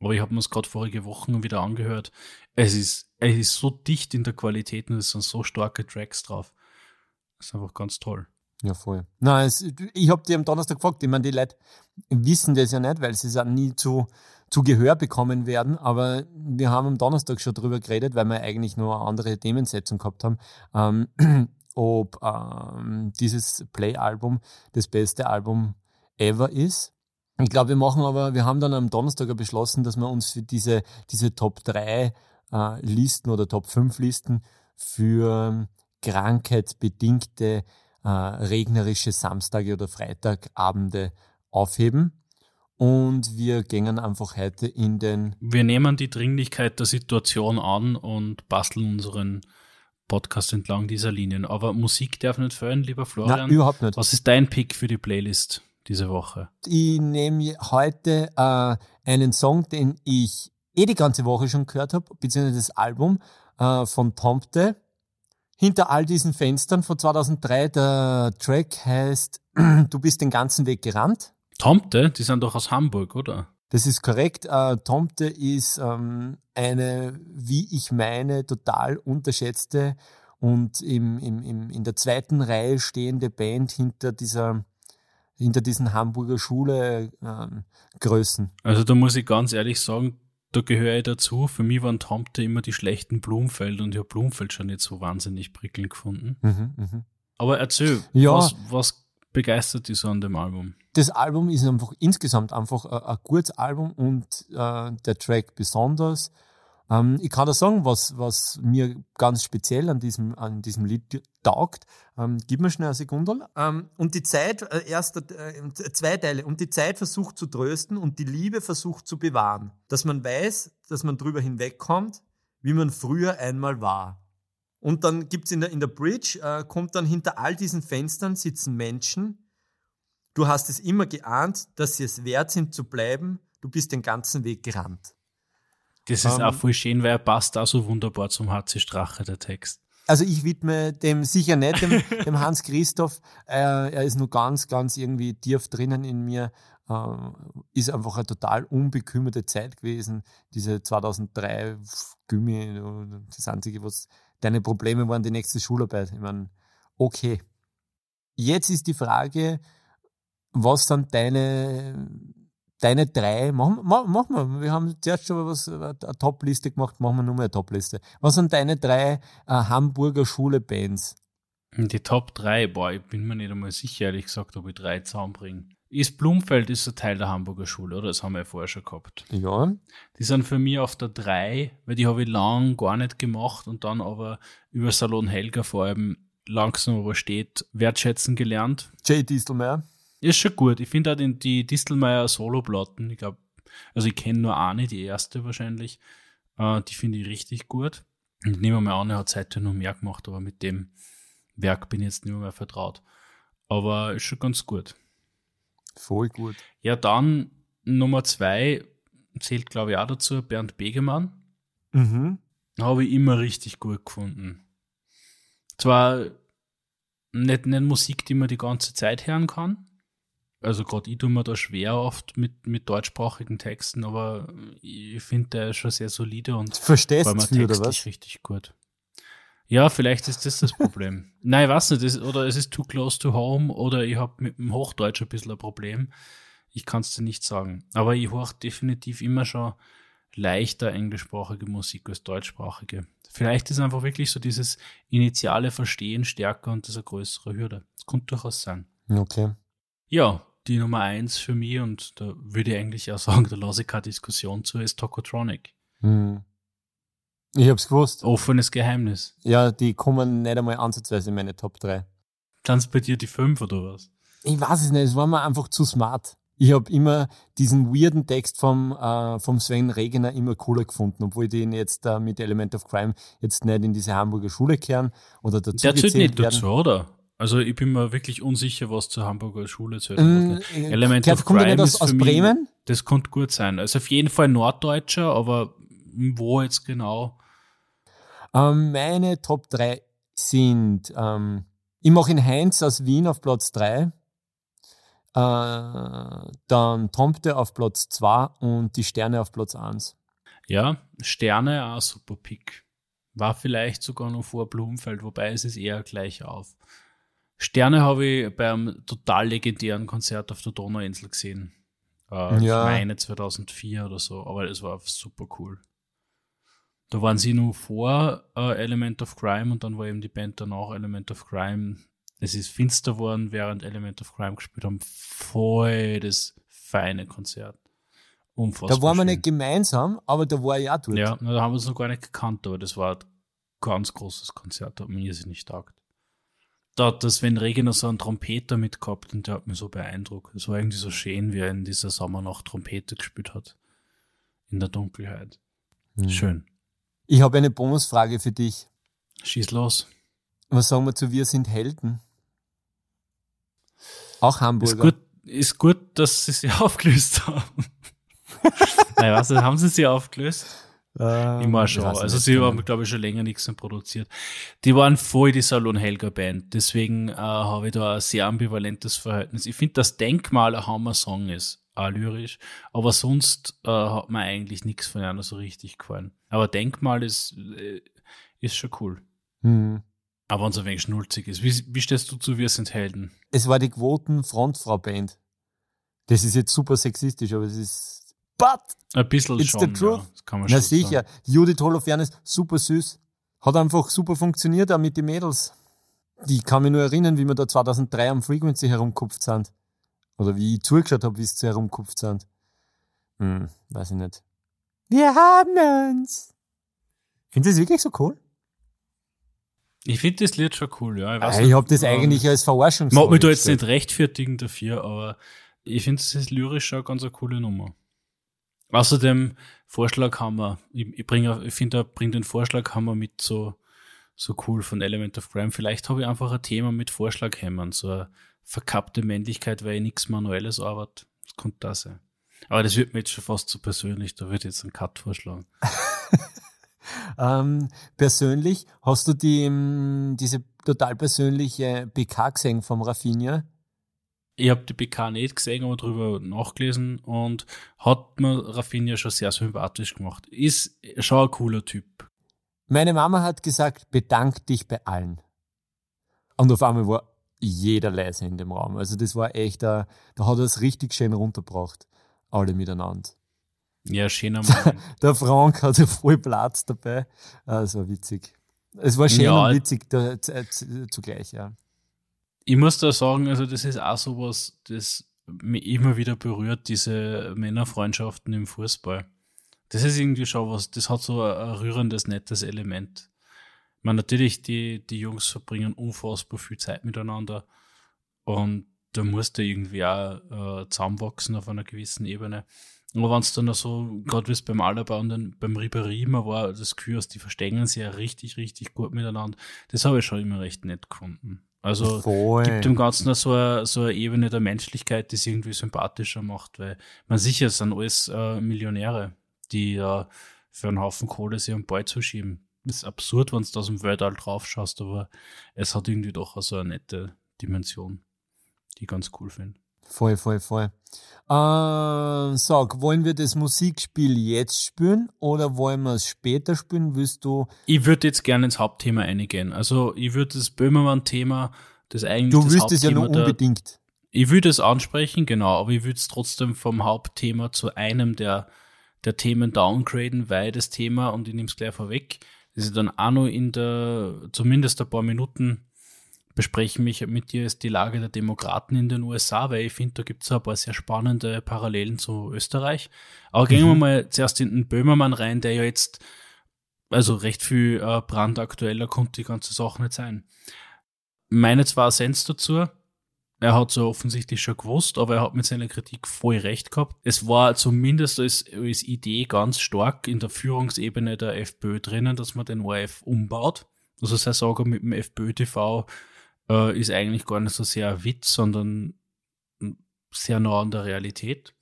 Aber ich habe mir es gerade vorige Wochen wieder angehört. Es ist, es ist so dicht in der Qualität und es sind so starke Tracks drauf. Das ist einfach ganz toll. Ja, voll. Nein, es, ich habe dir am Donnerstag gefragt, ich meine, die Leute wissen das ja nicht, weil sie auch nie zu, zu Gehör bekommen werden, aber wir haben am Donnerstag schon drüber geredet, weil wir eigentlich nur andere Themensetzung gehabt haben, ähm, ob ähm, dieses Play-Album das beste Album ever ist. Ich glaube, wir machen aber, wir haben dann am Donnerstag beschlossen, dass wir uns für diese, diese Top 3 äh, Listen oder Top 5 Listen für krankheitsbedingte äh, regnerische Samstage oder Freitagabende aufheben. Und wir gehen einfach heute in den. Wir nehmen die Dringlichkeit der Situation an und basteln unseren Podcast entlang dieser Linien. Aber Musik darf nicht fehlen, lieber Florian. Nein, überhaupt nicht. Was ist dein Pick für die Playlist diese Woche? Ich nehme heute äh, einen Song, den ich eh die ganze Woche schon gehört habe, beziehungsweise das Album äh, von Tomte. Hinter all diesen Fenstern von 2003, der Track heißt Du bist den ganzen Weg gerannt. Tomte, die sind doch aus Hamburg, oder? Das ist korrekt. Äh, Tomte ist ähm, eine, wie ich meine, total unterschätzte und im, im, im, in der zweiten Reihe stehende Band hinter dieser hinter diesen Hamburger Schule ähm, Größen. Also da muss ich ganz ehrlich sagen, da gehöre ich dazu. Für mich waren Tomte immer die schlechten Blumfeld und ich habe Blumfeld schon nicht so wahnsinnig prickelnd gefunden. Mhm, mhm. Aber erzähl, Ja. was, was begeistert dich so an dem Album? Das Album ist einfach insgesamt einfach ein, ein gutes Album und äh, der Track besonders. Ähm, ich kann da sagen, was, was mir ganz speziell an diesem, an diesem Lied taugt. Ähm, gib mir schnell eine Sekunde. Ähm, und die Zeit, äh, erst äh, zwei Teile, und die Zeit versucht zu trösten und die Liebe versucht zu bewahren. Dass man weiß, dass man drüber hinwegkommt, wie man früher einmal war. Und dann gibt's in der, in der Bridge, äh, kommt dann hinter all diesen Fenstern sitzen Menschen, Du hast es immer geahnt, dass sie es wert sind zu bleiben. Du bist den ganzen Weg gerannt. Das ist Ähm, auch voll schön, weil er passt auch so wunderbar zum HC Strache, der Text. Also ich widme dem sicher nicht, dem, dem Hans Christoph. Äh, er ist nur ganz, ganz irgendwie tief drinnen in mir. Äh, ist einfach eine total unbekümmerte Zeit gewesen. Diese 2003 Gummi, das Einzige, was deine Probleme waren, die nächste Schularbeit. Ich meine, okay. Jetzt ist die Frage, was sind deine, deine drei, machen, mach, mach mal, wir haben zuerst schon was, eine Top-Liste gemacht, machen wir nur mal eine Top-Liste. Was sind deine drei äh, Hamburger Schule-Bands? Die Top 3, boah, ich bin mir nicht einmal sicher, ehrlich gesagt, ob ich drei zusammenbringe. Ist Blumfeld ist ein Teil der Hamburger Schule, oder? Das haben wir ja vorher schon gehabt. Ja, Die sind für mich auf der 3, weil die habe ich lang gar nicht gemacht und dann aber über Salon Helga vor allem langsam aber steht wertschätzen gelernt. Jay Distelmeier. Ist schon gut. Ich finde auch den, die Distelmeier Solo-Platten, ich glaube, also ich kenne nur eine, die erste wahrscheinlich. Äh, die finde ich richtig gut. Und nehmen wir mal an, er hat seitdem noch mehr gemacht, aber mit dem Werk bin ich jetzt nicht mehr vertraut. Aber ist schon ganz gut. Voll gut. Ja, dann Nummer zwei zählt, glaube ich, auch dazu, Bernd Begemann. Mhm. Habe ich immer richtig gut gefunden. Zwar nicht, nicht Musik, die man die ganze Zeit hören kann. Also gerade ich tue mir da schwer oft mit, mit deutschsprachigen Texten, aber ich finde, der ist schon sehr solide und Verstehst du viel, oder was? richtig gut. Ja, vielleicht ist das das Problem. Nein, ich weiß nicht, das, oder es ist too close to home oder ich habe mit dem Hochdeutsch ein bisschen ein Problem. Ich kann es dir nicht sagen. Aber ich höre definitiv immer schon leichter englischsprachige Musik als deutschsprachige. Vielleicht ist einfach wirklich so dieses initiale Verstehen stärker und das eine größere Hürde. Das könnte durchaus sein. Okay. Ja, die Nummer eins für mich, und da würde ich eigentlich auch sagen, da lasse ich keine Diskussion zu, ist Tokotronic. Hm. Ich hab's gewusst. Offenes Geheimnis. Ja, die kommen nicht einmal ansatzweise in meine Top 3. Dann bei dir die fünf oder was? Ich weiß es nicht, es war mir einfach zu smart. Ich habe immer diesen weirden Text vom, äh, vom Sven Regener immer cooler gefunden, obwohl die ihn jetzt äh, mit Element of Crime jetzt nicht in diese Hamburger Schule kehren oder dazu Der zählt nicht werden. dazu, oder? Also ich bin mir wirklich unsicher, was zur Hamburger Schule zählt. Ähm, Element gehört- of kommt er Crime nicht aus, ist aus mich- Bremen? Das könnte gut sein. Also auf jeden Fall Norddeutscher, aber wo jetzt genau? Ähm, meine Top 3 sind, ähm, ich mache in Heinz aus Wien auf Platz 3, äh, dann Tomte auf Platz 2 und die Sterne auf Platz 1. Ja, Sterne, auch super Pick. War vielleicht sogar noch vor Blumenfeld, wobei es ist eher gleich auf. Sterne habe ich beim total legendären Konzert auf der Donauinsel gesehen. Äh, Ja. Ich meine 2004 oder so, aber es war super cool. Da waren sie nur vor äh, Element of Crime und dann war eben die Band danach Element of Crime. Es ist finster geworden, während Element of Crime gespielt haben. Voll das feine Konzert. Unfassbar. Da waren wir nicht gemeinsam, aber da war ich auch dort. Ja, da haben wir es noch gar nicht gekannt, aber das war ein ganz großes Konzert, da hat mir irrsinnig taugt. Da hat der Sven Regener so einen Trompeter mitgehabt und der hat mich so beeindruckt. Es war irgendwie so schön, wie er in dieser Sommernacht Trompete gespielt hat. In der Dunkelheit. Hm. Schön. Ich habe eine Bonusfrage für dich. Schieß los. Was sagen wir zu Wir sind Helden? Auch Hamburger. Ist gut, ist gut, dass sie sie aufgelöst haben. Nein, was, haben sie sie aufgelöst? Ähm, Immer schon. Also sie haben, glaube ich, schon länger nichts mehr produziert. Die waren voll die Salon Helga Band. Deswegen äh, habe ich da ein sehr ambivalentes Verhältnis. Ich finde, dass Denkmal ein Hammer-Song ist, auch lyrisch. Aber sonst äh, hat mir eigentlich nichts von einer so richtig gefallen. Aber Denkmal ist, äh, ist schon cool. Hm. Aber wenn es ein wenig schnulzig ist. Wie, wie stehst du zu Wir sind Helden? Es war die Quoten Frontfrau-Band. Das ist jetzt super sexistisch, aber es ist. But! Ein bisschen It's schon. the truth. Ja, das kann man Na schon sicher. Sagen. Judith Holofernes, super süß. Hat einfach super funktioniert, auch mit den Mädels. Die kann mich nur erinnern, wie wir da 2003 am Frequency herumkupft sind. Oder wie ich zugeschaut habe, wie sie zu herumkupft sind. Hm, weiß ich nicht. Wir haben uns. Findest du das wirklich so cool? Ich finde das Lied schon cool, ja. Ich, weiß Ich, habe das ähm, eigentlich als Verarschung Ich mag mich da jetzt nicht rechtfertigen dafür, aber ich finde es ist lyrisch schon eine ganz eine coole Nummer. Außerdem, Vorschlaghammer. Ich, ich, bringe, ich finde, bringt den Vorschlaghammer mit so, so cool von Element of Crime. Vielleicht habe ich einfach ein Thema mit Vorschlaghämmern, so eine verkappte Männlichkeit, weil ich nichts Manuelles arbeite. Das könnte da sein. Aber das wird mir jetzt schon fast zu persönlich, da würde ich jetzt einen Cut vorschlagen. Ähm, persönlich, hast du die, diese total persönliche PK gesehen vom Raffinia? Ich habe die PK nicht gesehen, aber drüber nachgelesen und hat mir Raffinia schon sehr sympathisch gemacht. Ist schon ein cooler Typ. Meine Mama hat gesagt, bedank dich bei allen. Und auf einmal war jeder leise in dem Raum. Also das war echt, äh, da hat er es richtig schön runtergebracht. Alle miteinander. Ja, schöner Mann. Der Frank hatte voll Platz dabei. Das war witzig. Es war schön Ja. und witzig zugleich, ja. Ich muss da sagen, also das ist auch sowas, das mich immer wieder berührt, diese Männerfreundschaften im Fußball. Das ist irgendwie schon was, das hat so ein, rührendes, nettes Element. Meine, natürlich, die, die Jungs verbringen unfassbar viel Zeit miteinander und da musst du irgendwie auch äh, zusammenwachsen auf einer gewissen Ebene. Aber wenn es dann auch so, gerade wie es beim Alaba und dann beim Ribéry immer war, das Gefühl, die verstehen sich ja richtig, richtig gut miteinander. Das habe ich schon immer recht nett gefunden. Also Voll. gibt dem Ganzen so eine, so eine Ebene der Menschlichkeit, die es irgendwie sympathischer macht, weil man sicher es sind alles äh, Millionäre, die äh, für einen Haufen Kohle sich am Ball zuschieben. Das ist absurd, wenn du aus dem Weltall drauf schaust, aber es hat irgendwie doch so eine nette Dimension, die ich ganz cool finde. Voll, voll, voll. Äh, sag, wollen wir das Musikspiel jetzt spielen oder wollen wir es später spielen? Willst du, Ich würde jetzt gerne ins Hauptthema eingehen. Also ich würde das Böhmermann-Thema, das eigentlich du willst es ja nur Hauptthema der- unbedingt. Ich würde es ansprechen, genau, aber ich würde es trotzdem vom Hauptthema zu einem der, der Themen downgraden, weil das Thema, und ich nehme es gleich vorweg, das ist dann auch noch in der, zumindest ein paar Minuten besprechen mich mit dir ist die Lage der Demokraten in den USA, weil ich finde, da gibt es ein paar sehr spannende Parallelen zu Österreich. Aber mhm. gehen wir mal zuerst in den Böhmermann rein, der ja jetzt, also recht viel äh, brandaktueller konnte die ganze Sache nicht sein. Meine zwei Cents dazu. Er hat so offensichtlich schon gewusst, aber er hat mit seiner Kritik voll recht gehabt. Es war zumindest als, als Idee ganz stark in der Führungsebene der FPÖ drinnen, dass man den ORF umbaut. Also sei sagen mit dem FPÖ-TV äh, ist eigentlich gar nicht so sehr ein Witz, sondern sehr nah an der Realität.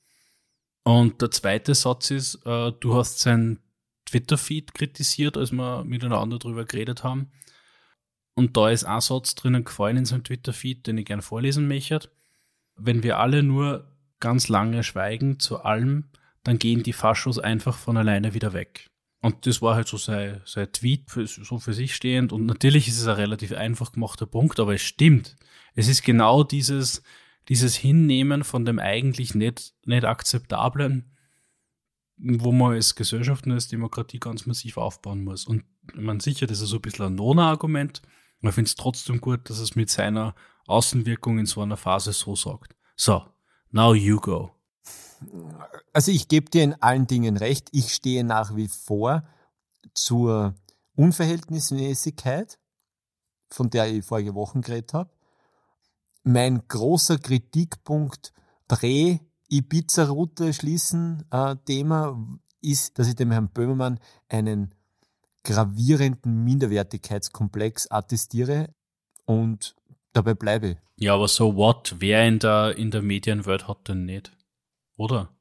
Und der zweite Satz ist, äh, du hast sein Twitter-Feed kritisiert, als wir miteinander drüber geredet haben. Und da ist ein Satz drinnen gefallen in seinem Twitter-Feed, den ich gerne vorlesen möchte. Wenn wir alle nur ganz lange schweigen zu allem, dann gehen die Faschos einfach von alleine wieder weg. Und das war halt so sein, sein Tweet, für, so für sich stehend. Und natürlich ist es ein relativ einfach gemachter Punkt, aber es stimmt. Es ist genau dieses, dieses Hinnehmen von dem eigentlich nicht, nicht akzeptablen, wo man als Gesellschaft und als Demokratie ganz massiv aufbauen muss. Und man sicher, das ist so ein bisschen ein Nona-Argument, aber ich finde es trotzdem gut, dass es mit seiner Außenwirkung in so einer Phase so sagt. So, now you go. Also ich gebe dir in allen Dingen recht. Ich stehe nach wie vor zur Unverhältnismäßigkeit, von der ich vorige Wochen geredet habe. Mein großer Kritikpunkt Prä-Ibiza-Route schließen äh, Thema ist, dass ich dem Herrn Böhmermann einen gravierenden Minderwertigkeitskomplex attestiere und dabei bleibe. Ja, aber so what? Wer in der, in der Medienwelt hat denn nicht? Oder?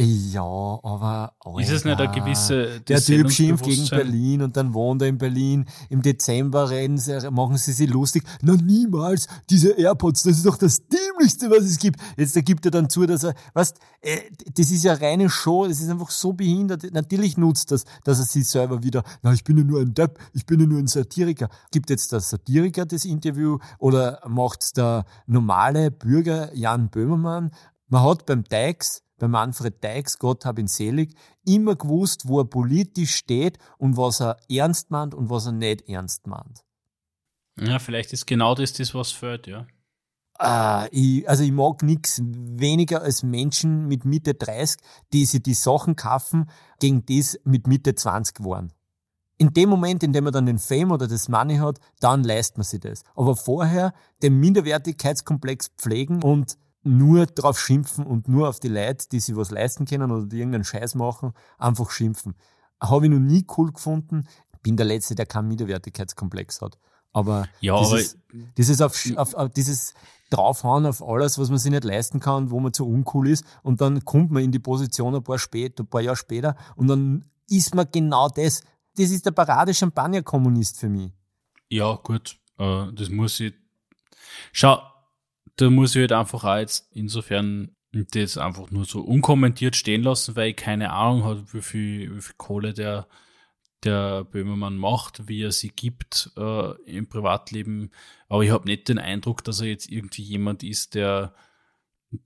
Ja, aber Alter, ist es nicht eine gewisse der Typ schimpft gegen Berlin und dann wohnt er in Berlin. Im Dezember reden sie, machen sie sich lustig. Na niemals, diese AirPods, das ist doch das Dämlichste, was es gibt. Jetzt da gibt er dann zu, dass er, weißt, äh, das ist ja reine Show, das ist einfach so behindert. Natürlich nutzt das, dass er sich selber wieder, na ich bin ja nur ein Depp, ich bin ja nur ein Satiriker. Gibt jetzt der Satiriker das Interview oder macht der normale Bürger Jan Böhmermann? Man hat beim Teix bei Manfred Deix, Gott hab ihn selig, immer gewusst, wo er politisch steht und was er ernst meint und was er nicht ernst meint. Ja, vielleicht ist genau das das, was fällt, ja. Äh, ich, also ich mag nichts weniger als Menschen mit Mitte 30, die sich die Sachen kaufen, gegen das mit Mitte 20 waren. In dem Moment, in dem man dann den Fame oder das Money hat, dann leistet man sich das. Aber vorher den Minderwertigkeitskomplex pflegen und nur drauf schimpfen und nur auf die Leute, die sich was leisten können oder die irgendeinen Scheiß machen, einfach schimpfen. Habe ich noch nie cool gefunden. Bin der Letzte, der keinen Minderwertigkeitskomplex hat. Aber ja, dieses, aber dieses, auf, auf, auf, dieses draufhauen auf alles, was man sich nicht leisten kann, wo man zu uncool ist, und dann kommt man in die Position ein paar, spät, ein paar Jahre später und dann ist man genau das. Das ist der Parade-Champagner-Kommunist für mich. Ja, gut. Äh, das muss ich. Schau, da muss ich halt einfach auch jetzt insofern das einfach nur so unkommentiert stehen lassen, weil ich keine Ahnung habe, wie viel, wie viel Kohle der, der Böhmermann macht, wie er sie gibt äh, im Privatleben. Aber ich habe nicht den Eindruck, dass er jetzt irgendwie jemand ist, der,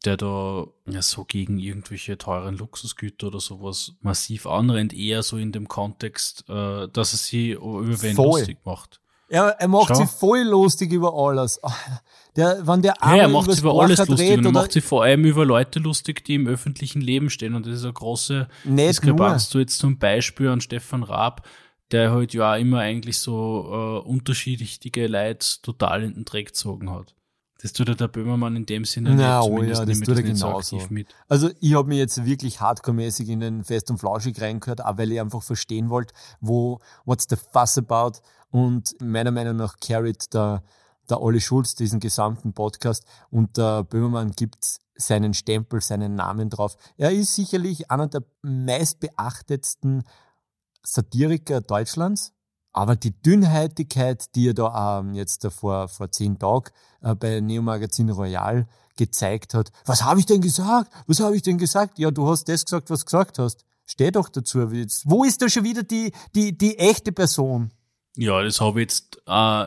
der da ja, so gegen irgendwelche teuren Luxusgüter oder sowas massiv anrennt, eher so in dem Kontext, äh, dass er sie über wen lustig macht. Er, er macht Schau. sich voll lustig über alles. Der, wenn der ja, er macht sich über alles lustig und er macht sich vor allem über Leute lustig, die im öffentlichen Leben stehen. Und das ist eine große Diskrepanz. Du jetzt zum Beispiel an Stefan Raab, der halt ja immer eigentlich so äh, unterschiedliche Leute total in den Dreck gezogen hat. Das tut der Böhmermann in dem Sinne Na, nicht. Oh ja, das tut er genauso. So. Also ich habe mir jetzt wirklich hardcore-mäßig in den Fest und Flauschig reingehört, auch weil ich einfach verstehen wollte, wo, what's the fuss about und meiner Meinung nach carried der, der Olli Schulz diesen gesamten Podcast und der Böhmermann gibt seinen Stempel, seinen Namen drauf. Er ist sicherlich einer der meistbeachtetsten Satiriker Deutschlands, aber die Dünnheitigkeit, die er da ähm, jetzt vor, vor zehn Tagen äh, bei Neo Magazin Royal gezeigt hat, was habe ich denn gesagt? Was habe ich denn gesagt? Ja, du hast das gesagt, was du gesagt hast. Steh doch dazu. Wo ist da schon wieder die, die, die echte Person? Ja, das habe ich jetzt äh,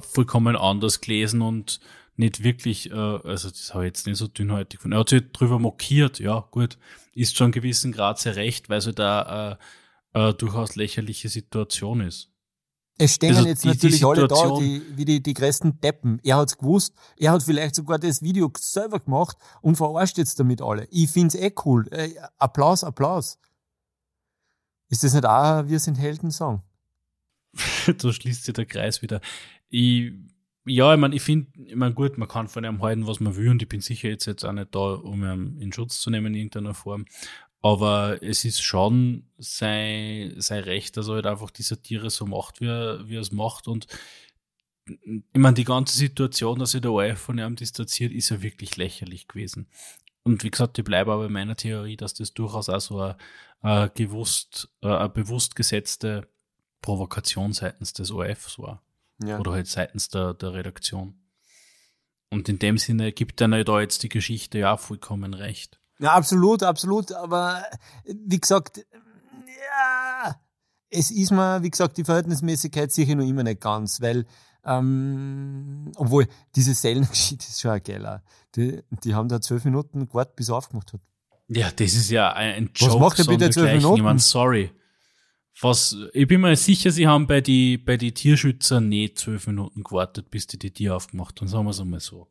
vollkommen anders gelesen und nicht wirklich, äh, also das habe ich jetzt nicht so dünnhäutig gefunden. Er hat sich drüber mokiert, ja, gut, ist schon gewissen Grad sehr recht, weil so da äh, äh, durchaus lächerliche Situation ist. Es stehen also jetzt die, natürlich die alle da, die, wie die, die größten Deppen. Er hat's gewusst, er hat vielleicht sogar das Video selber gemacht und verarscht jetzt damit alle. Ich find's eh cool. Äh, Applaus, Applaus. Ist das nicht auch Wir sind Helden-Song? da schließt sich der Kreis wieder. Ich ja, ich meine, ich finde, ich mein, gut, man kann von ihm halten, was man will, und ich bin sicher jetzt, jetzt auch nicht da, um ihn in Schutz zu nehmen in irgendeiner Form. Aber es ist schon sein, sein Recht, dass er halt einfach die Satire so macht, wie er, wie er es macht. Und ich meine, die ganze Situation, dass sich der ORF von ihm distanziert, ist ja wirklich lächerlich gewesen. Und wie gesagt, ich bleibe aber in meiner Theorie, dass das durchaus auch so eine, eine gewusst, eine bewusst gesetzte Provokation seitens des ORFs war. Ja. Oder halt seitens der, der Redaktion. Und in dem Sinne gibt dann halt da jetzt die Geschichte ja vollkommen recht. Ja, absolut, absolut. Aber wie gesagt, ja, es ist mir, wie gesagt, die Verhältnismäßigkeit sicher noch immer nicht ganz, weil, ähm, obwohl diese Sellengeschichte ist schon ein geiler. Die, die haben da zwölf Minuten gewartet, bis er aufgemacht hat. Ja, das ist ja ein Joke. Was macht er bitte zwölf Minuten? Ich meine, sorry. Was, ich bin mir sicher, sie haben bei die, bei die Tierschützer nicht zwölf Minuten gewartet, bis die die Tür aufgemacht haben, sagen wir es einmal so.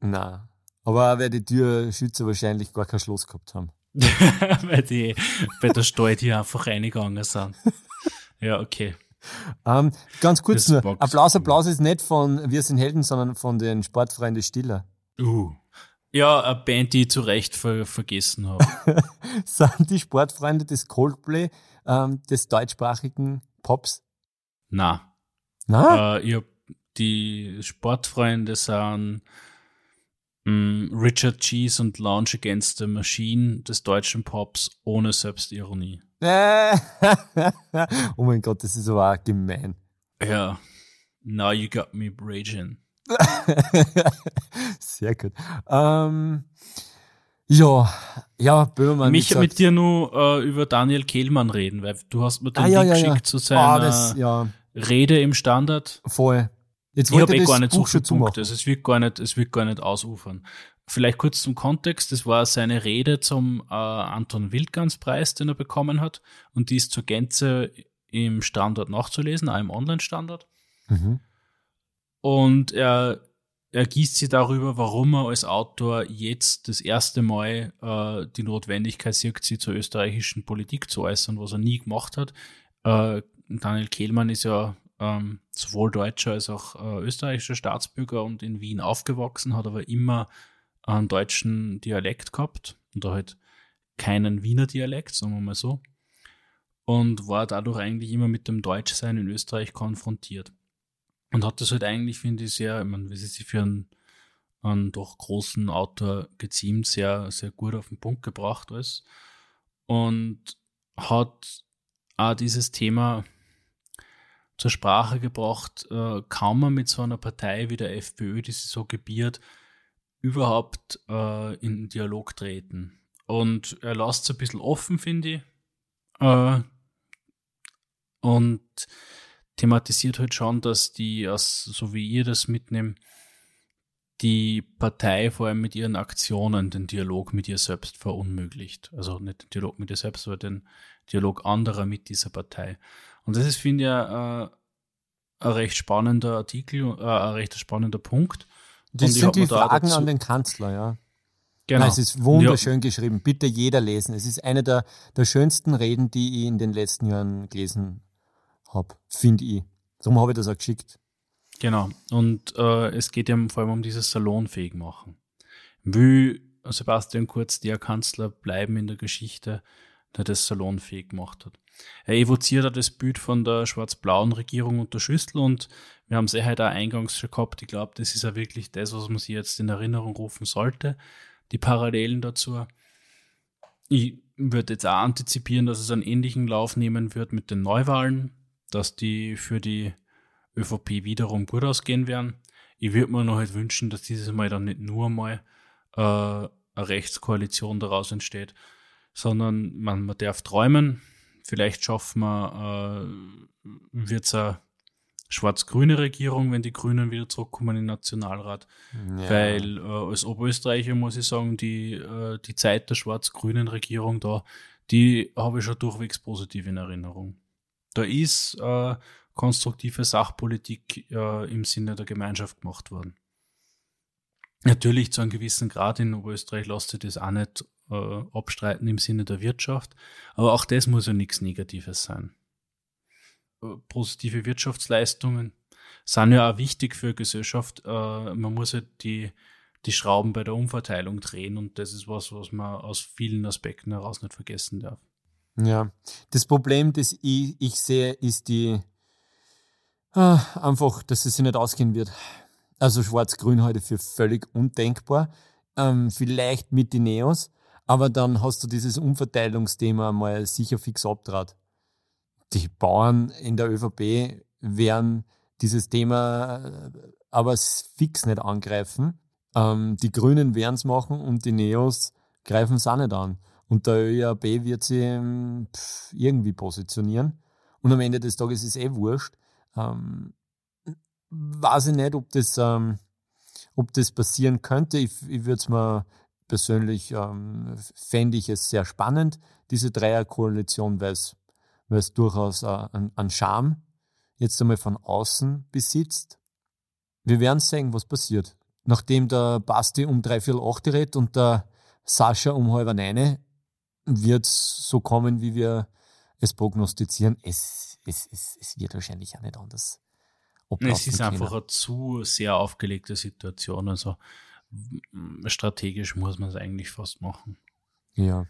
Na, aber auch weil die Tierschützer wahrscheinlich gar kein Schloss gehabt haben. weil die bei der Stalltür einfach reingegangen sind. Ja, okay. Um, ähm, ganz kurz das nur, Applaus, Applaus ist nicht von Wir sind Helden, sondern von den Sportfreunden Stiller. Uh. Ja, eine Band, die ich zu Recht ver vergessen habe. sind die Sportfreunde des Coldplay ähm, des deutschsprachigen Pops? Na. Na? Äh, ich hab die Sportfreunde sind Richard Cheese und Launch Against the Machine des deutschen Pops ohne Selbstironie. oh mein Gott, das ist aber gemein. Ja. Now you got me raging. Sehr gut. Ähm, ja, ja, Böhmermann. Mich mit dir nur äh, über Daniel Kehlmann reden, weil du hast mir den ah, ja, Link ja, geschickt ja. zu seiner ah, das. Rede im Standard. Voll. Jetzt ich habe eh gar nicht Buch so viele Punkte. Also es wird gar nicht, es wird gar nicht ausufern. Vielleicht kurz zum Kontext. Das war seine Rede zum äh, Anton Wildgans-Preis, den er bekommen hat. Und die ist zur Gänze im Standard nachzulesen, auch im Online-Standard. Mhm. Und er er gießt sie darüber, warum er als Autor jetzt das erste Mal äh, die Notwendigkeit sieht, sich zur österreichischen Politik zu äußern, was er nie gemacht hat. Äh, Daniel Kehlmann ist ja ähm, sowohl deutscher als auch äh, österreichischer Staatsbürger und in Wien aufgewachsen, hat aber immer einen deutschen Dialekt gehabt und halt keinen Wiener Dialekt, sagen wir mal so. Und war dadurch eigentlich immer mit dem Deutschsein in Österreich konfrontiert. Und hat das halt eigentlich, finde ich, sehr, ich meine, wie sie sich für einen, einen doch großen Autor geziemt, sehr, sehr gut auf den Punkt gebracht alles. Und hat auch dieses Thema zur Sprache gebracht, äh, kaum man mit so einer Partei wie der FPÖ, die sich so gebiert, überhaupt äh, in Dialog treten. Und er lässt es ein bisschen offen, finde ich. Äh, und thematisiert halt schon, dass die, so wie ihr das mitnehmt, die Partei vor allem mit ihren Aktionen den Dialog mit ihr selbst verunmöglicht. Also nicht den Dialog mit ihr selbst, sondern den Dialog anderer mit dieser Partei. Und das ist, finde ich, äh, ein recht spannender Artikel, äh, ein recht spannender Punkt. Das sind die Fragen dazu, an den Kanzler, ja. Genau. Nein, es ist wunderschön ja. geschrieben. Bitte jeder lesen. Es ist eine der, der schönsten Reden, die ich in den letzten Jahren gelesen habe, finde ich. Darum habe ich das auch geschickt. Genau. Und äh, es geht ja vor allem um dieses salonfähig machen. Will Sebastian Kurz der Kanzler bleiben in der Geschichte, der das salonfähig gemacht hat. Er evoziert auch das Bild von der schwarz-blauen Regierung unter Schüssel und wir haben es eh heute auch eingangs schon gehabt. Ich glaube, das ist ja wirklich das, was man sich jetzt in Erinnerung rufen sollte. Die Parallelen dazu. Ich würde jetzt auch antizipieren, dass es einen ähnlichen Lauf nehmen wird mit den Neuwahlen dass die für die ÖVP wiederum gut ausgehen werden. Ich würde mir noch halt wünschen, dass dieses Mal dann nicht nur mal äh, eine Rechtskoalition daraus entsteht, sondern man, man darf träumen. Vielleicht schaffen wir, äh, wird es schwarz-grüne Regierung, wenn die Grünen wieder zurückkommen in den Nationalrat. Ja. Weil äh, als Oberösterreicher muss ich sagen, die, äh, die Zeit der schwarz-grünen Regierung da, die habe ich schon durchwegs positiv in Erinnerung. Da ist äh, konstruktive Sachpolitik äh, im Sinne der Gemeinschaft gemacht worden. Natürlich zu einem gewissen Grad in Oberösterreich lässt sich das auch nicht äh, abstreiten im Sinne der Wirtschaft, aber auch das muss ja nichts Negatives sein. Äh, positive Wirtschaftsleistungen sind ja auch wichtig für Gesellschaft. Äh, man muss ja die, die Schrauben bei der Umverteilung drehen und das ist was, was man aus vielen Aspekten heraus nicht vergessen darf. Ja, das Problem, das ich, ich sehe, ist die ah, einfach, dass es sich nicht ausgehen wird. Also Schwarz-Grün heute für völlig undenkbar. Ähm, vielleicht mit den Neos, aber dann hast du dieses Umverteilungsthema mal sicher fix abtrat. Die Bauern in der ÖVP werden dieses Thema äh, aber fix nicht angreifen. Ähm, die Grünen werden es machen und die Neos greifen es auch nicht an. Und der ÖAB wird sie ähm, pff, irgendwie positionieren. Und am Ende des Tages ist es eh wurscht. Ähm, weiß ich nicht, ob das, ähm, ob das passieren könnte. Ich, ich würde es mir persönlich, ähm, fände ich es sehr spannend, diese Dreierkoalition, weil es durchaus äh, an, an Charme jetzt einmal von außen besitzt. Wir werden sehen, was passiert. Nachdem der Basti um drei Viertel acht redet und der Sascha um halb neun, wird es so kommen, wie wir es prognostizieren. Es, es, es, es wird wahrscheinlich auch nicht anders. Es ist einfach eine zu sehr aufgelegte Situation. Also strategisch muss man es eigentlich fast machen. Ja.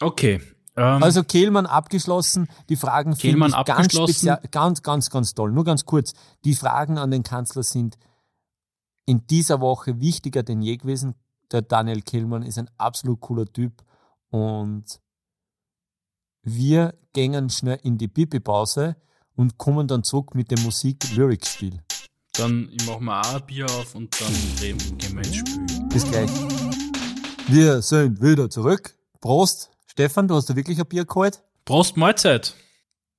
Okay. Ähm, also Kehlmann abgeschlossen. Die Fragen Kehlmann ich ganz speziell, ganz, ganz, ganz toll. Nur ganz kurz. Die Fragen an den Kanzler sind in dieser Woche wichtiger denn je gewesen. Der Daniel Kehlmann ist ein absolut cooler Typ und wir gehen schnell in die Pipi-Pause und kommen dann zurück mit dem Musik-Lyrics-Spiel. Dann machen wir auch ein Bier auf und dann gehen wir ins Spiel. Bis gleich. Wir sind wieder zurück. Prost. Stefan, du hast da wirklich ein Bier geholt? Prost, Mahlzeit.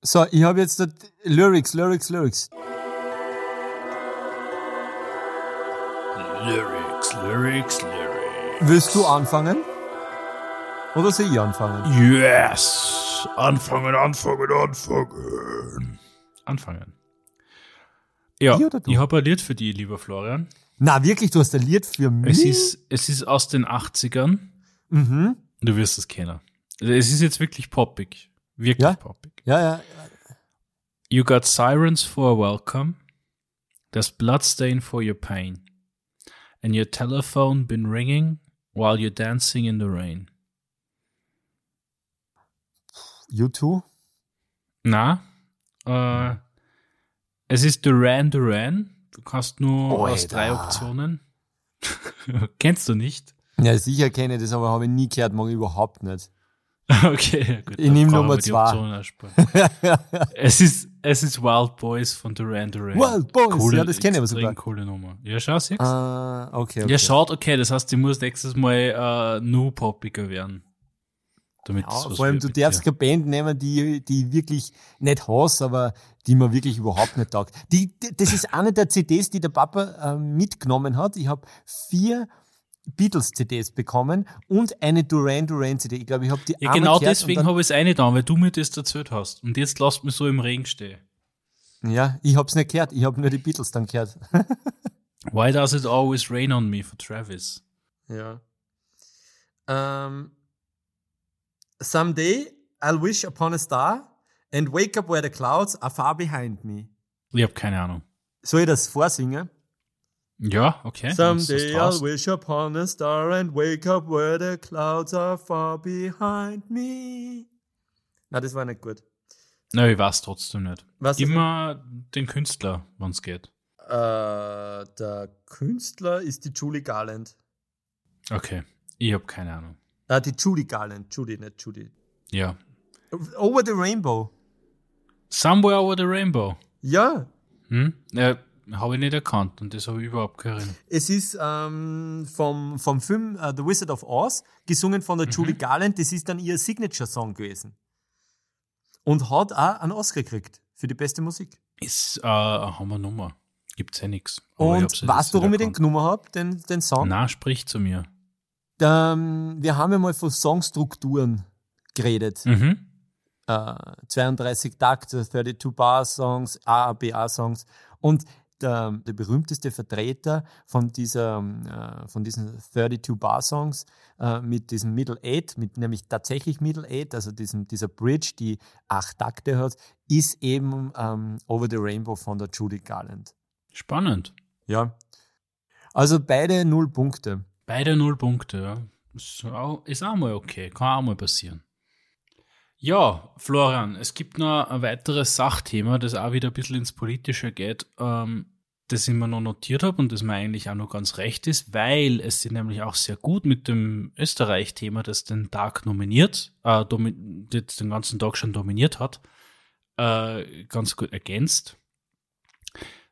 So, ich habe jetzt Lyrics, Lyrics, Lyrics. Lyrics, Lyrics, Lyrics. Willst du anfangen? Oder soll ich anfangen? Yes! Anfangen, anfangen, anfangen. Anfangen. Ja, ich habe ein Lied für dich, lieber Florian. Na, wirklich, du hast ein Lied für mich? Es ist, es ist aus den 80ern. Mhm. Du wirst es kennen. Es ist jetzt wirklich poppig. Wirklich ja? poppig. Ja, ja. You got sirens for a welcome. There's bloodstain for your pain. And your telephone been ringing while you're dancing in the rain. You too? Na, äh, es ist Duran Duran. Du kannst nur Alter. aus drei Optionen. Kennst du nicht? Ja, sicher kenne ich das, aber habe ich nie gehört, mag ich überhaupt nicht. Okay, gut. Ich nehme Nummer zwei. es, ist, es ist Wild Boys von Duran Duran. Wild Boys, coole, ja, das kenne ich aber sogar. coole Nummer. Ja, schau, siehst Ah, okay, okay. Ja, schaut, okay, das heißt, die muss nächstes Mal äh, nur poppiger werden. Damit Ja, vor allem, du darfst dir. keine Band nehmen, die, die wirklich nicht hast, aber die mir wirklich überhaupt nicht taugt. Die, die, das ist eine der CDs, die der Papa äh, mitgenommen hat. Ich habe vier Beatles-CDs bekommen und eine Duran Duran CD. Ich glaube, ich habe die Ja, genau deswegen habe ich es eine da, weil du mir das erzählt hast. Und jetzt lasst mich so im Regen stehen. Ja, ich habe es nicht gehört. Ich habe nur die Beatles dann gehört. Why does it always rain on me for Travis? Ja. Um, someday I'll wish upon a star and wake up where the clouds are far behind me. Ich habe keine Ahnung. Soll ich das vorsingen? Ja, okay. Someday. I'll wish upon a star and wake up where the clouds are far behind me. Na, das war nicht gut. Nein, ich weiß trotzdem nicht. Was mal den Künstler, wenn es geht. Äh, der Künstler ist die Julie Garland. Okay. Ich habe keine Ahnung. Ah, die Judy Garland. Judy, nicht Judy. Ja. Over the Rainbow. Somewhere over the rainbow. Ja, Hm? Ja, habe ich nicht erkannt und das habe ich überhaupt Erinnerung. es ist ähm, vom, vom Film äh, The Wizard of Oz, gesungen von der Julie Garland. Das ist dann ihr Signature-Song gewesen. Und hat auch einen Oscar gekriegt für die beste Musik. Ist äh, eine Hammer-Nummer. Gibt's ja nichts. Und weißt du, warum ich den genommen habe, den, den Song? Na, sprich zu mir. Ähm, wir haben ja mal von Songstrukturen geredet. Mhm. Äh, 32 Takte, 32 Bar Songs, A, B, A Songs. Und der, der berühmteste Vertreter von, dieser, äh, von diesen 32 Bar Songs äh, mit diesem Middle Eight, mit nämlich tatsächlich Middle Eight, also diesem, dieser Bridge, die acht Takte hat, ist eben ähm, Over the Rainbow von der Judy Garland. Spannend. Ja. Also beide null Punkte. Beide null Punkte, ja. Ist auch, ist auch mal okay, kann auch mal passieren. Ja, Florian, es gibt noch ein weiteres Sachthema, das auch wieder ein bisschen ins Politische geht, ähm, das ich mir noch notiert habe und das mir eigentlich auch noch ganz recht ist, weil es sich nämlich auch sehr gut mit dem Österreich-Thema, das den Tag nominiert, äh, das den ganzen Tag schon dominiert hat, äh, ganz gut ergänzt,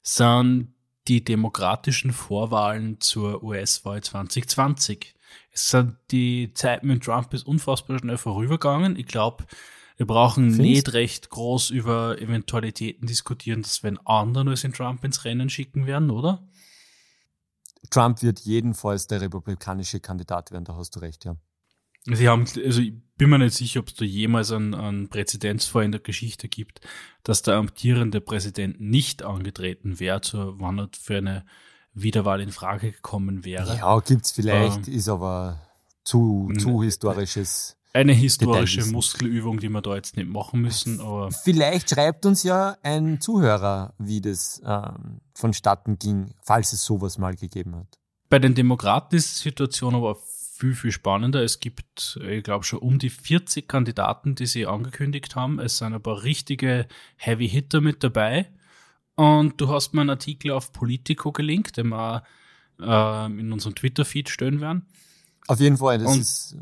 sind die demokratischen Vorwahlen zur US-Wahl 2020. Es sind die Zeit mit Trump ist unfassbar schnell vorübergegangen. Ich glaube, wir brauchen Findest? nicht recht groß über Eventualitäten diskutieren, dass wir einen anderen als den Trump ins Rennen schicken werden, oder? Trump wird jedenfalls der republikanische Kandidat werden, da hast du recht, ja. Sie haben, also ich bin mir nicht sicher, ob es da jemals einen, einen Präzedenzfall in der Geschichte gibt, dass der amtierende Präsident nicht angetreten wäre, zur, wann er für eine Wiederwahl in Frage gekommen wäre. Ja, gibt's vielleicht, ähm, ist aber zu, zu historisches. Eine historische Muskelübung, die wir da jetzt nicht machen müssen, aber. Vielleicht schreibt uns ja ein Zuhörer, wie das ähm, vonstatten ging, falls es sowas mal gegeben hat. Bei den Demokraten ist die Situation aber viel, viel spannender. Es gibt, ich glaube, schon um die 40 Kandidaten, die sie angekündigt haben. Es sind ein paar richtige Heavy Hitter mit dabei. Und du hast mir einen Artikel auf Politico gelinkt, den wir äh, in unserem Twitter-Feed stellen werden. Auf jeden Fall, das ist,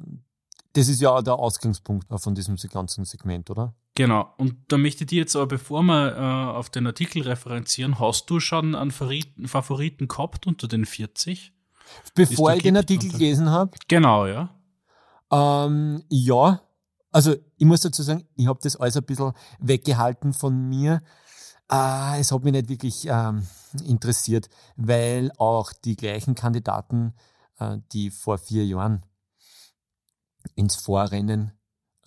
das ist ja der Ausgangspunkt von diesem ganzen Segment, oder? Genau. Und da möchte ich dir jetzt aber, bevor wir äh, auf den Artikel referenzieren, hast du schon einen Favoriten, Favoriten gehabt unter den 40? Bevor ich den Artikel gelesen habe? Genau, ja. Ähm, ja. Also ich muss dazu sagen, ich habe das alles ein bisschen weggehalten von mir. Äh, es hat mich nicht wirklich ähm, interessiert, weil auch die gleichen Kandidaten, äh, die vor vier Jahren ins Vorrennen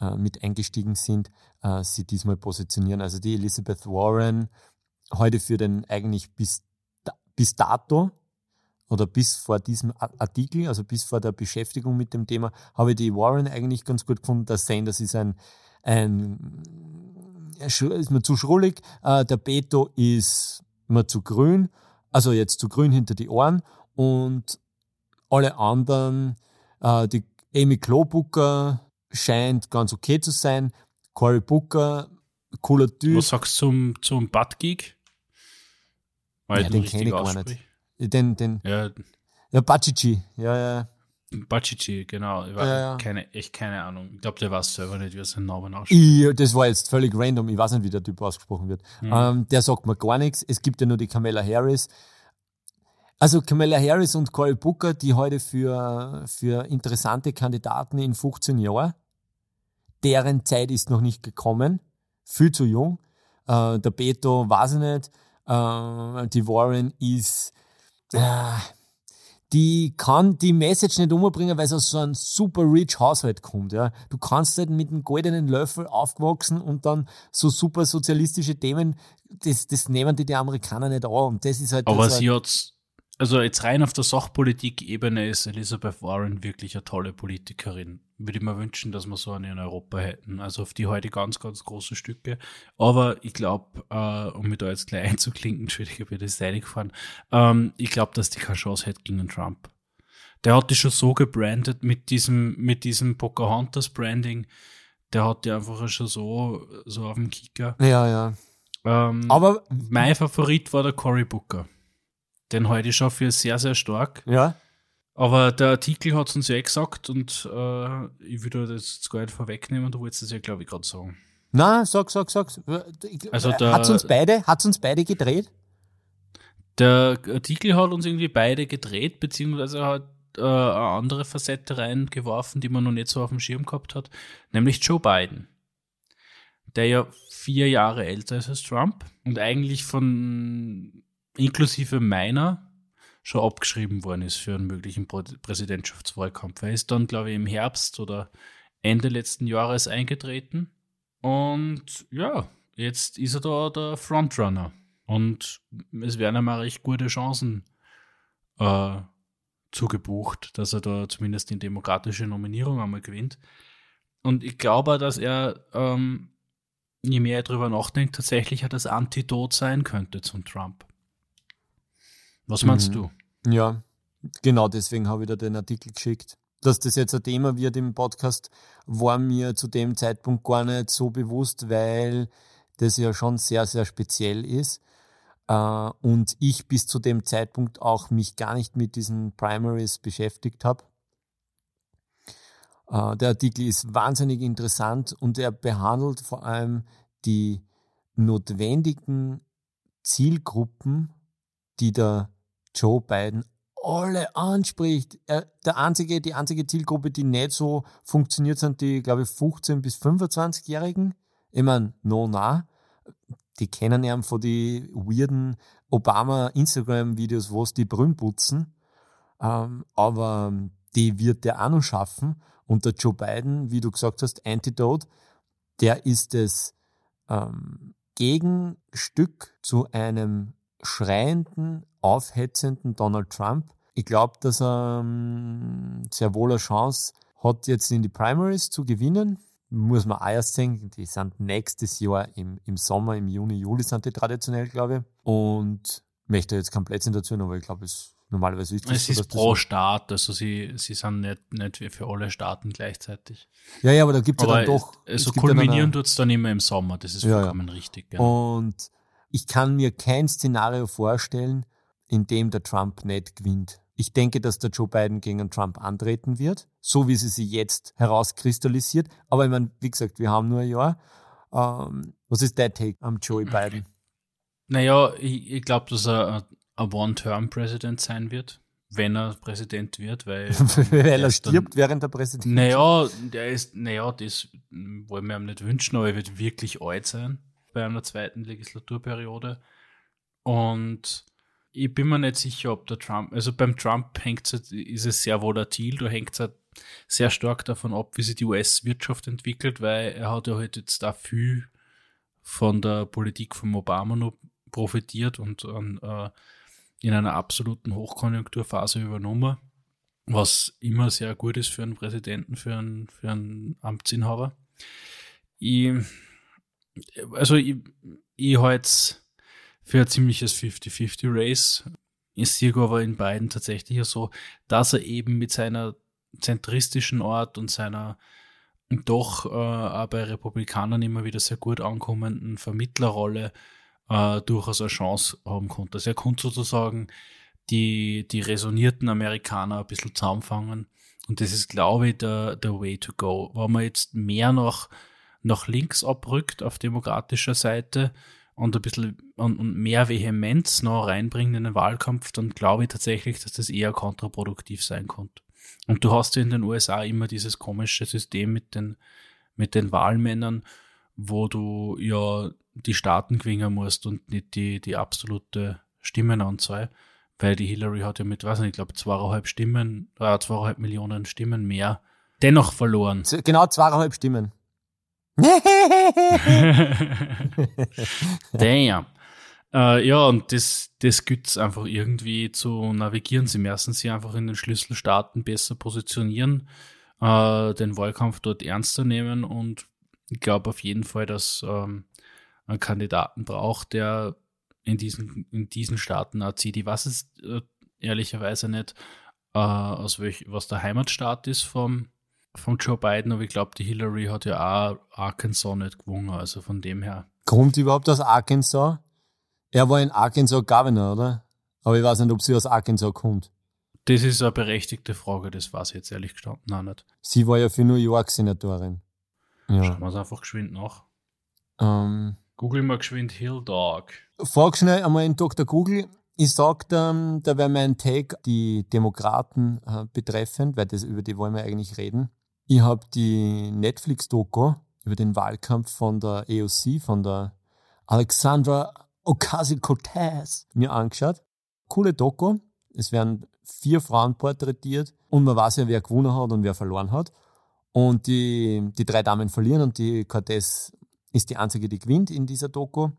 äh, mit eingestiegen sind, äh, sie diesmal positionieren. Also die Elizabeth Warren heute für den eigentlich bis, bis dato oder bis vor diesem Artikel, also bis vor der Beschäftigung mit dem Thema, habe ich die Warren eigentlich ganz gut gefunden. Der Sanders ist ein, ein ist mir zu schrullig, äh, der Beto ist mir zu grün, also jetzt zu grün hinter die Ohren und alle anderen, äh, die Amy Klobucker scheint ganz okay zu sein, Cory Booker, cooler Typ. Was sagst du zum, zum Butt-Geek? Ja, den kenne ich gar nicht. Den, den, ja. ja, Bacici, ja, ja. Bacici, genau. Ich ja, ja. Keine, echt keine Ahnung. Ich glaube, der weiß selber nicht, wie er seinen Namen ausspricht. das war jetzt völlig random. Ich weiß nicht, wie der Typ ausgesprochen wird. Mhm. Ähm, der sagt mir gar nichts. Es gibt ja nur die Camilla Harris. Also Camilla Harris und Cory Booker, die heute für, für interessante Kandidaten in 15 Jahren, deren Zeit ist noch nicht gekommen. Viel zu jung. Äh, der Beto weiß ich nicht. Äh, die Warren ist die kann die Message nicht umbringen, weil es aus so einem super rich Haushalt kommt. Ja. Du kannst halt mit einem goldenen Löffel aufgewachsen und dann so super sozialistische Themen, das, das nehmen die, die Amerikaner nicht an. Und das ist halt. Aber sie halt hat also jetzt rein auf der Sachpolitik-Ebene ist Elizabeth Warren wirklich eine tolle Politikerin. Würde ich mir wünschen, dass wir so eine in Europa hätten. Also auf die heute ganz, ganz große Stücke. Aber ich glaube, äh, um mich da jetzt gleich einzuklinken, Entschuldigung, ich bin das Seite gefahren, ähm, ich glaube, dass die keine Chance hätte gegen Trump. Der hat die schon so gebrandet mit diesem, mit diesem Pocahontas-Branding. Der hat die einfach schon so, so auf dem Kicker. Ja, ja. Ähm, Aber mein Favorit war der Cory Booker. Den halte ich schon für sehr, sehr stark. Ja. Aber der Artikel hat es uns ja eh gesagt und äh, ich würde das jetzt gar nicht vorwegnehmen, du wolltest es ja, glaube ich, gerade sagen. Na, sag, sag, sag. Also hat es uns beide, hat's uns beide gedreht? Der Artikel hat uns irgendwie beide gedreht, beziehungsweise hat äh, eine andere Facette reingeworfen, die man noch nicht so auf dem Schirm gehabt hat, nämlich Joe Biden. der ja vier Jahre älter ist als Trump und eigentlich von inklusive meiner schon abgeschrieben worden ist für einen möglichen Präsidentschaftswahlkampf. Er ist dann, glaube ich, im Herbst oder Ende letzten Jahres eingetreten. Und ja, jetzt ist er da der Frontrunner. Und es werden einmal recht gute Chancen äh, zugebucht, dass er da zumindest die demokratische Nominierung einmal gewinnt. Und ich glaube, dass er, ähm, je mehr er darüber nachdenkt, tatsächlich das Antidot sein könnte zum Trump. Was meinst mhm. du? Ja, genau deswegen habe ich da den Artikel geschickt. Dass das jetzt ein Thema wird im Podcast, war mir zu dem Zeitpunkt gar nicht so bewusst, weil das ja schon sehr, sehr speziell ist. Äh, und ich bis zu dem Zeitpunkt auch mich gar nicht mit diesen Primaries beschäftigt habe. Äh, der Artikel ist wahnsinnig interessant und er behandelt vor allem die notwendigen Zielgruppen, die der Joe Biden alle anspricht. Er, der einzige, die einzige Zielgruppe, die nicht so funktioniert, sind die, glaube ich, 15- bis 25-Jährigen. Ich meine, no, na. Die kennen ihn von die weirden Obama-Instagram-Videos, wo es die Brünn putzen. Ähm, aber die wird der auch noch schaffen. Und der Joe Biden, wie du gesagt hast, Antidote, der ist das ähm, Gegenstück zu einem schreienden, aufhetzenden Donald Trump. Ich glaube, dass er ähm, sehr wohl eine Chance hat, jetzt in die Primaries zu gewinnen. Muss man auch erst sehen, die sind nächstes Jahr im, im Sommer, im Juni, Juli sind die traditionell, glaube ich. Und möchte jetzt kein Plätzchen dazu, aber ich glaube, es normalerweise ist das Es so, ist pro Staat, also sie, sie sind nicht, nicht für alle Staaten gleichzeitig. Ja, ja, aber da gibt es ja dann doch. Also kulminieren tut es dann immer im Sommer, das ist vollkommen ja. richtig. Genau. Und ich kann mir kein Szenario vorstellen, in dem der Trump nicht gewinnt. Ich denke, dass der Joe Biden gegen Trump antreten wird, so wie sie sich jetzt herauskristallisiert. Aber ich meine, wie gesagt, wir haben nur ein Jahr. Ähm, was ist dein Take am Joe Biden? Naja, ich, ich glaube, dass er ein One-Term-President sein wird, wenn er Präsident wird, weil. weil er stirbt dann, während der Präsidentschaft. Naja, der ist, naja, das wollen wir ihm nicht wünschen, aber er wird wirklich alt sein bei einer zweiten Legislaturperiode. Und ich bin mir nicht sicher, ob der Trump, also beim Trump hängt es, ist es sehr volatil, da hängt es halt sehr stark davon ab, wie sich die US-Wirtschaft entwickelt, weil er hat ja halt jetzt da viel von der Politik von Obama noch profitiert und an, äh, in einer absoluten Hochkonjunkturphase übernommen, was immer sehr gut ist für einen Präsidenten, für einen, für einen Amtsinhaber. Ich, also ich, ich halte es für ein ziemliches 50-50-Race. Ich sehe aber in beiden tatsächlich so, dass er eben mit seiner zentristischen Art und seiner doch äh, auch bei Republikanern immer wieder sehr gut ankommenden Vermittlerrolle äh, durchaus eine Chance haben konnte. Also er konnte sozusagen die, die resonierten Amerikaner ein bisschen zusammenfangen. Und das ist, glaube ich, der, der Way to go. Wenn man jetzt mehr nach nach links abrückt auf demokratischer Seite und ein bisschen und, und mehr Vehemenz noch reinbringt in den Wahlkampf, dann glaube ich tatsächlich, dass das eher kontraproduktiv sein könnte. Und du hast ja in den USA immer dieses komische System mit den, mit den Wahlmännern, wo du ja die Staaten gewinnen musst und nicht die, die absolute Stimmenanzahl, weil die Hillary hat ja mit, weiß nicht, ich glaube, zweieinhalb Stimmen, äh, zweieinhalb Millionen Stimmen mehr dennoch verloren. Genau zweieinhalb Stimmen. Damn. Äh, ja, und das, das gilt es einfach irgendwie zu navigieren. Sie müssen sich einfach in den Schlüsselstaaten besser positionieren, äh, den Wahlkampf dort ernster nehmen und ich glaube auf jeden Fall, dass ähm, einen Kandidaten braucht, der in diesen, in diesen Staaten auch zieht. Ich weiß es äh, ehrlicherweise nicht, äh, aus welch, was der Heimatstaat ist vom, von Joe Biden, aber ich glaube, die Hillary hat ja auch Arkansas nicht gewonnen, also von dem her. Kommt überhaupt aus Arkansas? Er war in Arkansas Governor, oder? Aber ich weiß nicht, ob sie aus Arkansas kommt. Das ist eine berechtigte Frage, das weiß ich jetzt ehrlich gestanden auch nicht. Sie war ja für New York Senatorin. Ja. Schauen wir es einfach geschwind nach. Ähm, Google mal geschwind Hill Dog. Frag schnell einmal in Dr. Google. Ich sag, ähm, da wäre mein Take die Demokraten äh, betreffend, weil das, über die wollen wir eigentlich reden. Ich habe die Netflix-Doku über den Wahlkampf von der EOC, von der Alexandra Ocasio-Cortez mir angeschaut. Coole Doku. Es werden vier Frauen porträtiert und man weiß ja, wer gewonnen hat und wer verloren hat. Und die, die drei Damen verlieren und die Cortez ist die einzige, die gewinnt in dieser Doku.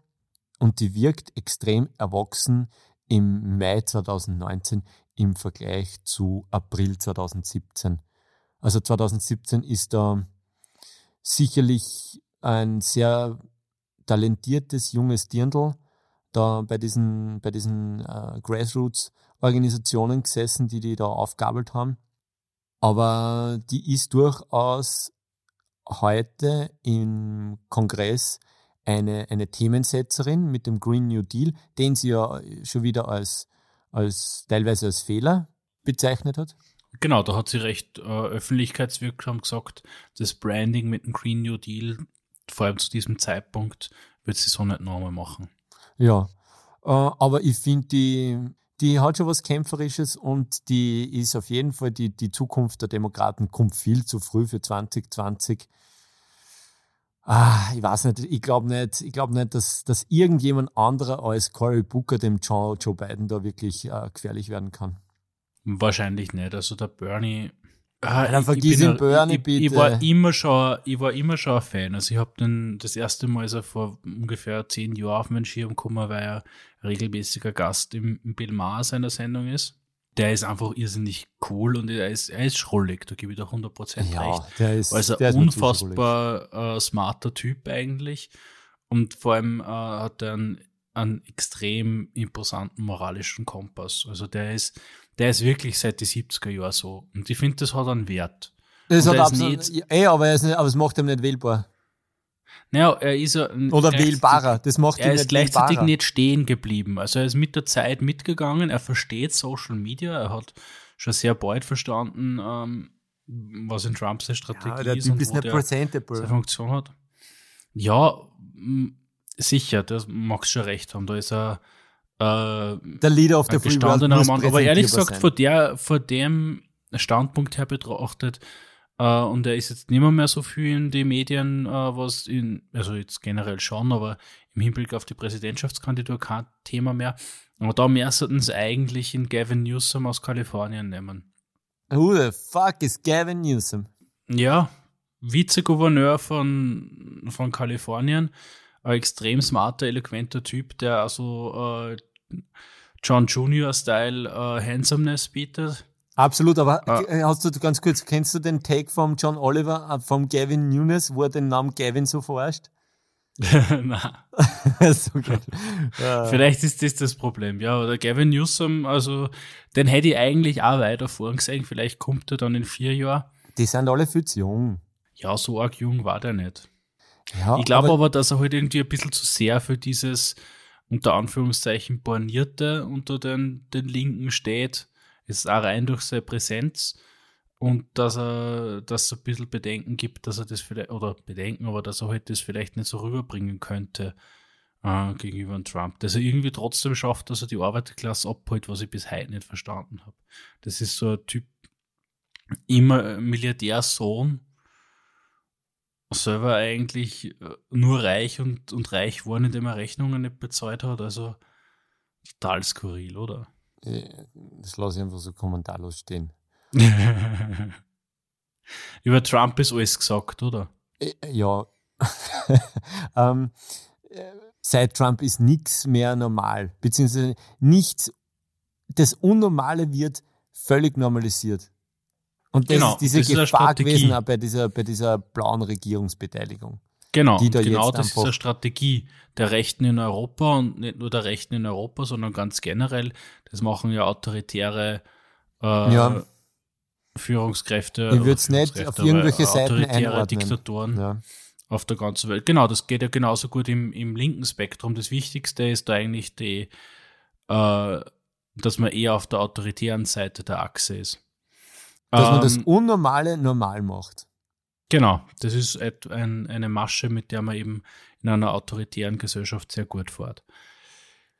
Und die wirkt extrem erwachsen im Mai 2019 im Vergleich zu April 2017. Also 2017 ist da sicherlich ein sehr talentiertes junges Dirndl da bei diesen, bei diesen äh, Grassroots-Organisationen gesessen, die die da aufgabelt haben. Aber die ist durchaus heute im Kongress eine, eine Themensetzerin mit dem Green New Deal, den sie ja schon wieder als, als teilweise als Fehler bezeichnet hat. Genau, da hat sie recht äh, öffentlichkeitswirksam gesagt, das Branding mit dem Green New Deal, vor allem zu diesem Zeitpunkt, wird sie so nicht nochmal machen. Ja, äh, aber ich finde, die, die hat schon was Kämpferisches und die ist auf jeden Fall, die, die Zukunft der Demokraten kommt viel zu früh für 2020. Ah, ich weiß nicht, ich glaube nicht, ich glaube nicht, dass, dass irgendjemand anderer als Cory Booker dem Joe, Biden da wirklich äh, gefährlich werden kann. Wahrscheinlich nicht. Also der Bernie. Ah, dann vergiss ihn Bernie, ich, bitte. Ich war immer schon, ich war immer schon ein Fan. Also ich habe den das erste Mal, als er vor ungefähr zehn Jahren auf meinen Schirm gekommen, weil er regelmäßiger Gast im, im Bill Maher seiner Sendung ist. Der ist einfach irrsinnig cool und er ist, er ist schrullig, da gebe ich dir 100% ja, recht. Der ist, also der ist unfassbar äh, smarter Typ eigentlich. Und vor allem äh, hat er einen, einen extrem imposanten moralischen Kompass. Also der ist, der ist wirklich seit die 70er Jahren so. Und ich finde, das hat einen Wert. Das Und hat er ist absolut, nicht- ey, aber, er ist nicht, aber es macht ihm nicht wählbar. Naja, er ist ja Oder wählbarer. Das macht Er ihn ist nicht gleichzeitig wählbarer. nicht stehen geblieben. Also er ist mit der Zeit mitgegangen, er versteht Social Media, er hat schon sehr bald verstanden, ähm, was in Trumps Strategie Ja, der ist und ist wo der seine. Funktion hat. Ja, sicher, das magst schon recht haben. Da ist er Der Leader of the Free World Mann. Aber ehrlich gesagt, sein. von, der, von dem Standpunkt her betrachtet, äh, und er ist jetzt nicht mehr, mehr so viel in die Medien, äh, was in, also jetzt generell schon, aber im Hinblick auf die Präsidentschaftskandidatur kein Thema mehr. Aber da müssten sie eigentlich in Gavin Newsom aus Kalifornien nehmen. Who the fuck is Gavin Newsom? Ja, Vizegouverneur von, von Kalifornien, ein extrem smarter, eloquenter Typ, der also äh, John Junior-Style äh, Handsomeness bietet. Absolut, aber Ah. äh, hast du ganz kurz, kennst du den Take vom John Oliver, äh, vom Gavin Nunes, wo er den Namen Gavin so verarscht? Na, so vielleicht ist das das Problem. Ja, oder Gavin Newsom, also den hätte ich eigentlich auch weiter vorgesehen. Vielleicht kommt er dann in vier Jahren. Die sind alle viel zu jung. Ja, so arg jung war der nicht. Ja, Ich glaube aber, aber, dass er halt irgendwie ein bisschen zu sehr für dieses unter Anführungszeichen Bornierte unter den, den Linken steht. Ist auch rein durch seine Präsenz. Und dass er, dass es ein bisschen Bedenken gibt, dass er das vielleicht, oder Bedenken, aber dass er halt das vielleicht nicht so rüberbringen könnte äh, gegenüber Trump. Dass er irgendwie trotzdem schafft, dass er die Arbeiterklasse abholt, was ich bis heute nicht verstanden habe. Das ist so ein Typ, immer Milliardärsohn, selber eigentlich äh, nur reich und, und reich geworden, indem er Rechnungen nicht bezahlt hat. Also total skurril, oder? äh, das lasse ich einfach so kommentarlos stehen. Über Trump ist alles gesagt, oder? Äh, Ja, ähm, äh, seit Trump ist nichts mehr normal, beziehungsweise nichts, das Unnormale wird völlig normalisiert. Und das Genau, ist diese das ist Gefahr Strategie. gewesen auch bei dieser, bei dieser blauen Regierungsbeteiligung. Genau, Die da genau jetzt das ist eine Strategie der Rechten in Europa und nicht nur der Rechten in Europa, sondern ganz generell. Das machen ja autoritäre äh, Ja. Führungskräfte. Ich oder würd's nicht auf irgendwelche Seiten autoritäre einordnen. Diktatoren. Ja. auf der ganzen Welt. Genau, das geht ja genauso gut im, im linken Spektrum. Das Wichtigste ist da eigentlich die, äh, dass man eher auf der autoritären Seite der Achse ist. Dass man das Ähm, Unnormale normal macht. Genau, das ist ein, eine Masche, mit der man eben in einer autoritären Gesellschaft sehr gut fährt.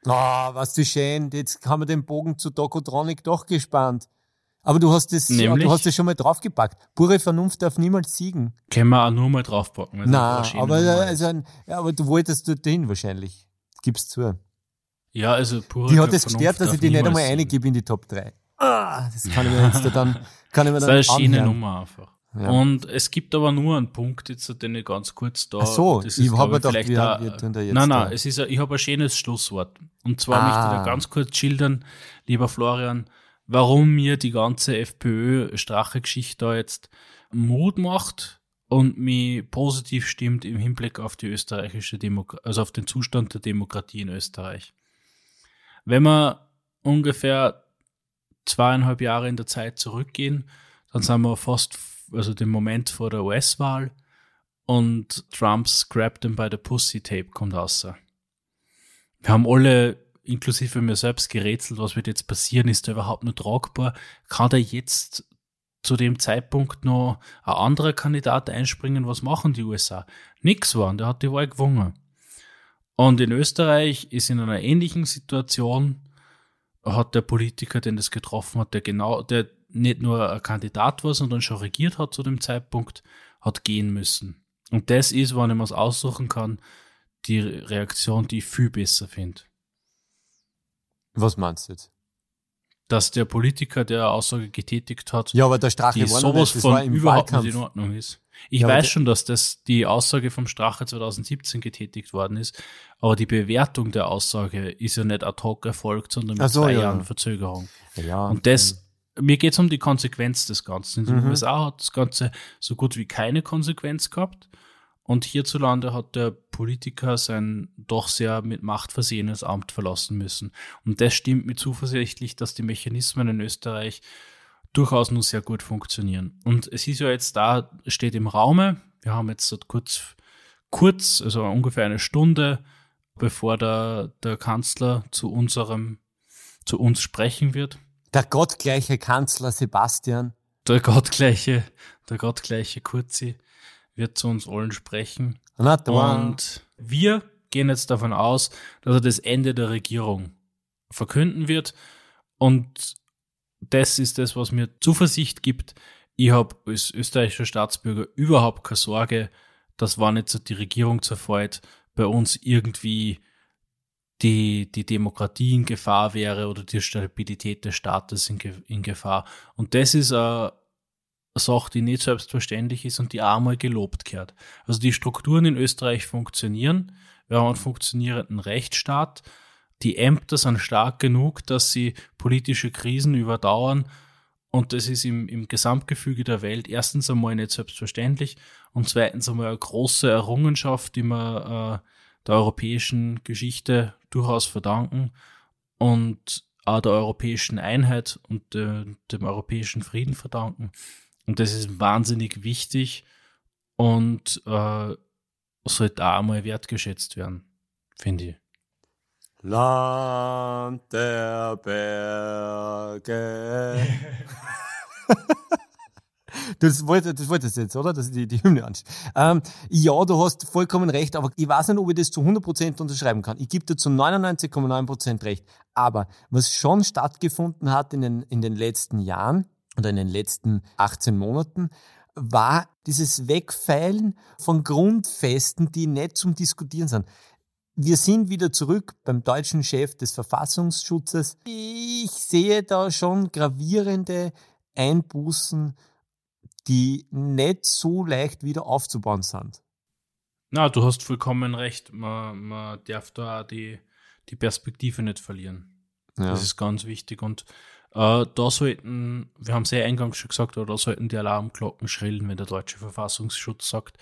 Oh, was du schön, jetzt haben wir den Bogen zu Dokotronic doch gespannt. Aber du hast das, Nämlich? du hast das schon mal draufgepackt. Pure Vernunft darf niemals siegen. Können wir auch nur mal draufpacken. Na, eine schöne aber, ist. also, ein- ja, aber du wolltest dorthin wahrscheinlich. Gib's zu. ja, also pure Die hat es Vernunft gestört, dass ich die nicht einmal siegen. reingebe in die Top 3. Ah, das kann ich mir jetzt dann, kann ich mir Das dann ist eine schöne. Nummer einfach. Ja. Und es gibt aber nur einen Punkt, jetzt, den ich ganz kurz da. Ach so, das ich ist, hab glaub mir gedacht, vielleicht wir- da- wir tun da jetzt Nein, da- nein, es ist, ein- ich habe ein schönes Schlusswort. Und zwar Ah. möchte ich da ganz kurz schildern, lieber Florian, warum mir die ganze FPÖ-Strache-Geschichte da jetzt Mut macht und mich positiv stimmt im Hinblick auf die österreichische Demokratie, also auf den Zustand der Demokratie in Österreich. Wenn wir ungefähr zweieinhalb Jahre in der Zeit zurückgehen, dann sind wir fast, also den Moment vor der US-Wahl und Trumps Grab them by the Pussy Tape kommt raus. Wir haben alle, inklusive mir selbst, gerätselt, was wird jetzt passieren, ist der überhaupt nur tragbar? Kann da jetzt zu dem Zeitpunkt noch ein anderer Kandidat einspringen? Was machen die USA? Nix waren, der hat die Wahl gewonnen. Und in Österreich ist in einer ähnlichen Situation hat der Politiker, den das getroffen hat, der genau, der nicht nur ein Kandidat war, sondern schon regiert hat zu dem Zeitpunkt, hat gehen müssen. Und das ist, wenn ich mir es aussuchen kann, die Reaktion, die ich viel besser finde. Was meinst du jetzt? Dass der Politiker, der Aussage getätigt hat, Ja, aber der Strache die war sowas nicht, das war von im überhaupt Wahlkampf. nicht in Ordnung ist. Ich Ja, weiß schon, dass das die Aussage vom Strache 2017 getätigt worden ist, aber die Bewertung der Aussage ist ja nicht ad hoc erfolgt, sondern mit so, zwei ja, Jahren ja. Verzögerung. Ja, Und das, mir geht es um die Konsequenz des Ganzen. In den Mhm. USA hat das Ganze so gut wie keine Konsequenz gehabt. Und hierzulande hat der Politiker sein doch sehr mit Macht versehenes Amt verlassen müssen. Und das stimmt mir zuversichtlich, dass die Mechanismen in Österreich durchaus nur sehr gut funktionieren. Und es ist ja jetzt da, steht im Raume, wir haben jetzt kurz, kurz, also ungefähr eine Stunde, bevor der, der Kanzler zu unserem, zu uns sprechen wird. Der gottgleiche Kanzler Sebastian. Der gottgleiche, der gottgleiche Kurzi wird zu uns allen sprechen. Und wir gehen jetzt davon aus, dass er das Ende der Regierung verkünden wird. Und das ist das, was mir Zuversicht gibt. Ich habe als österreichischer Staatsbürger überhaupt keine Sorge, dass wenn jetzt die Regierung zerfällt, bei uns irgendwie die, die Demokratie in Gefahr wäre oder die Stabilität des Staates in, in Gefahr. Und das ist eine Sache, die nicht selbstverständlich ist und die auch mal gelobt gehört. Also die Strukturen in Österreich funktionieren. Wir haben einen funktionierenden Rechtsstaat. Die Ämter sind stark genug, dass sie politische Krisen überdauern. Und das ist im, im Gesamtgefüge der Welt erstens einmal nicht selbstverständlich und zweitens einmal eine große Errungenschaft, die wir äh, der europäischen Geschichte durchaus verdanken und auch der europäischen Einheit und äh, dem europäischen Frieden verdanken. Und das ist wahnsinnig wichtig und äh, sollte auch einmal wertgeschätzt werden, finde ich. Land der Berge. Das wollte, das wolltest du jetzt, oder? Dass ich die, die Hymne anschaue. Ähm, ja, du hast vollkommen recht, aber ich weiß nicht, ob ich das zu 100% unterschreiben kann. Ich gebe dir zu 99,9% recht. Aber was schon stattgefunden hat in den, in den letzten Jahren oder in den letzten 18 Monaten, war dieses Wegfeilen von Grundfesten, die nicht zum Diskutieren sind. Wir sind wieder zurück beim deutschen Chef des Verfassungsschutzes. Ich sehe da schon gravierende Einbußen, die nicht so leicht wieder aufzubauen sind. Na, du hast vollkommen recht. Man, man darf da die, die Perspektive nicht verlieren. Ja. Das ist ganz wichtig. Und äh, da sollten, wir haben sehr eingangs schon gesagt, aber da sollten die Alarmglocken schrillen, wenn der deutsche Verfassungsschutz sagt,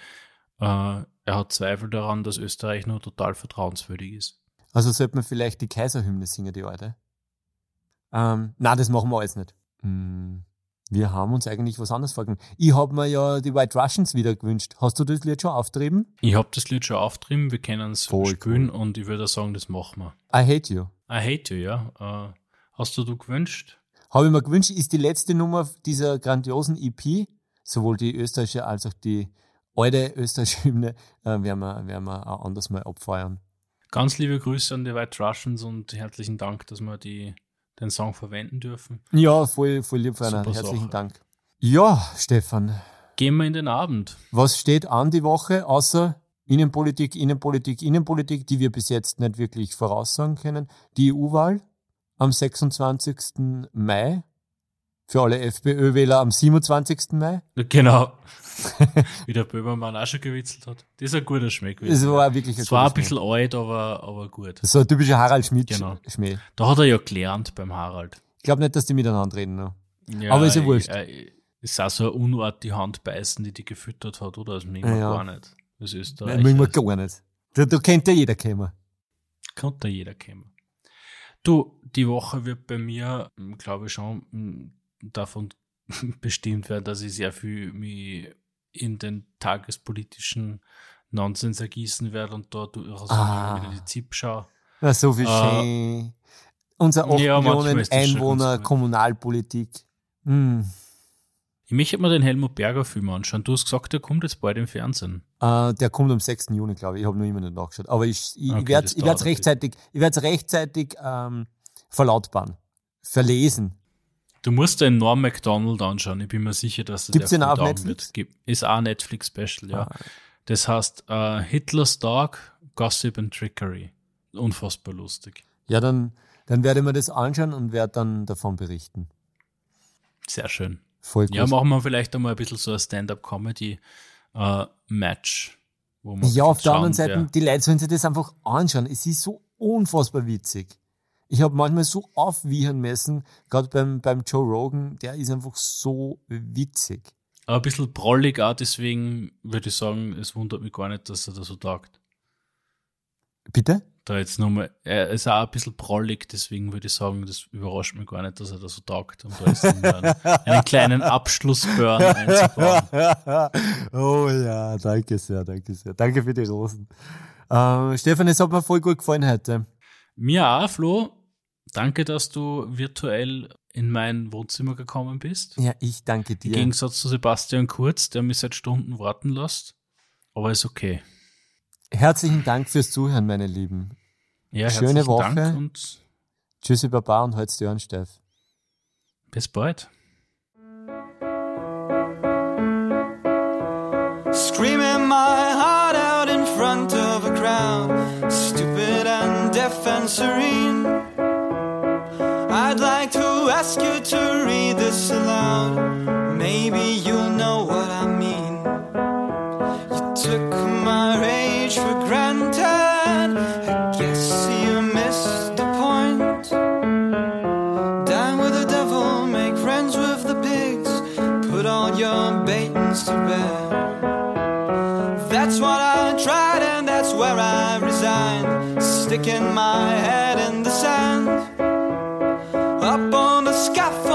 äh, er hat Zweifel daran, dass Österreich nur total vertrauenswürdig ist. Also sollte man vielleicht die Kaiserhymne singen, die alte. Ähm, na, das machen wir alles nicht. Hm, wir haben uns eigentlich was anderes vorgenommen. Ich habe mir ja die White Russians wieder gewünscht. Hast du das Lied schon auftrieben? Ich habe das Lied schon auftrieben, wir können es Voll spielen und ich würde sagen, das machen wir. I Hate You. I hate you, ja. Äh, hast du du gewünscht? Habe ich mir gewünscht, ist die letzte Nummer dieser grandiosen EP, sowohl die österreichische als auch die alte österreichische Hymne, äh, werden, wir, werden wir auch anders mal abfeiern. Ganz liebe Grüße an die White Russians und herzlichen Dank, dass wir die den Song verwenden dürfen. Ja, voll, voll lieb, Werner. Herzlichen Sache. Dank. Ja, Stefan, Gehen wir in den Abend. was steht an die Woche, außer Innenpolitik, Innenpolitik, Innenpolitik, die wir bis jetzt nicht wirklich voraussagen können? Die EU-Wahl am 26. Mai. Für alle FPÖ-Wähler am 27. Mai. Genau. Wie der Böhmermann auch schon gewitzelt hat. Das ist ein guter Schmäh gewesen. Das war wirklich Es war ein bisschen alt, aber, aber gut. Das ist so ein typischer Harald Schmidt Genau. Schmäh. Da hat er ja gelernt beim Harald. Ich glaube nicht, dass die miteinander reden. Ne? Ja, Aber ist ja wurscht. Äh, ist auch so eine Unart, die Hand beißen, die die gefüttert hat, oder? Das mögen wir Ja. gar nicht. Das ist Nein, mögen wir gar nicht. Da, da kennt ja jeder kommen. Konnte jeder kommen. Du, die Woche wird bei mir, glaube ich, schon mm, davon bestimmt werden, dass ich sehr viel mich in den tagespolitischen Nonsens ergießen werde und da durchaus Ah. wieder die ZIP schaue. Na, so viel Äh, schön. Unser 8 ja, Millionen Einwohner. Kommunalpolitik. Hm. Ich möchte mir den Helmut Berger Film anschauen. Du hast gesagt, der kommt jetzt bald im Fernsehen. Äh, der kommt am 6. Juni, glaube ich. Ich habe noch immer nicht nachgeschaut. Aber ich, ich, Okay, ich werde es rechtzeitig, ich werd's rechtzeitig ähm, verlautbaren. Verlesen. Du musst den Norm MacDonald anschauen. Ich bin mir sicher, dass Gibt's der den auch auf Netflix? Wird. Gibt- Ist auch ein Netflix-Special, ja. Ah. Das heißt äh, Hitler's Dog, Gossip and Trickery. Unfassbar lustig. Ja, dann, dann werde ich mir das anschauen und werde dann davon berichten. Sehr schön. Voll gut. Ja, machen wir vielleicht einmal ein bisschen so ein Stand-up-Comedy-Match. wo wir Ja, auf der anderen Seite, die Leute sollen sich das einfach anschauen. Es ist so unfassbar witzig. Ich habe manchmal so aufwiehern müssen, gerade beim, beim Joe Rogan, der ist einfach so witzig. Aber ein bisschen prollig auch, deswegen würde ich sagen, es wundert mich gar nicht, dass er da so taugt. Bitte? Da jetzt nochmal, er ist auch ein bisschen prollig, deswegen würde ich sagen, das überrascht mich gar nicht, dass er da so taugt. Und da ist dann einen, einen kleinen Abschlussburn einzubauen. oh ja, danke sehr, danke sehr. Danke für die Rosen. Äh, Stefan, es hat mir voll gut gefallen heute. Mir auch, Flo. Danke, dass du virtuell in mein Wohnzimmer gekommen bist. Ja, ich danke Im dir. Gegensatz zu Sebastian Kurz, der mich seit Stunden warten lässt. Aber ist okay. Herzlichen Dank fürs Zuhören, meine Lieben. Ja, Schöne herzlichen Woche. Dank und Tschüssi, Baba und halt's die Ohren steif. bis bald. Screaming my heart out in front of a crowd, stupid and deaf and serene. Ask you to read this aloud. Maybe you'll know what I mean. You took my rage for granted. I guess you missed the point. Dine with the devil, make friends with the pigs. Put all your baitings to bed. That's what I tried, and that's where I resigned. Sticking my head Up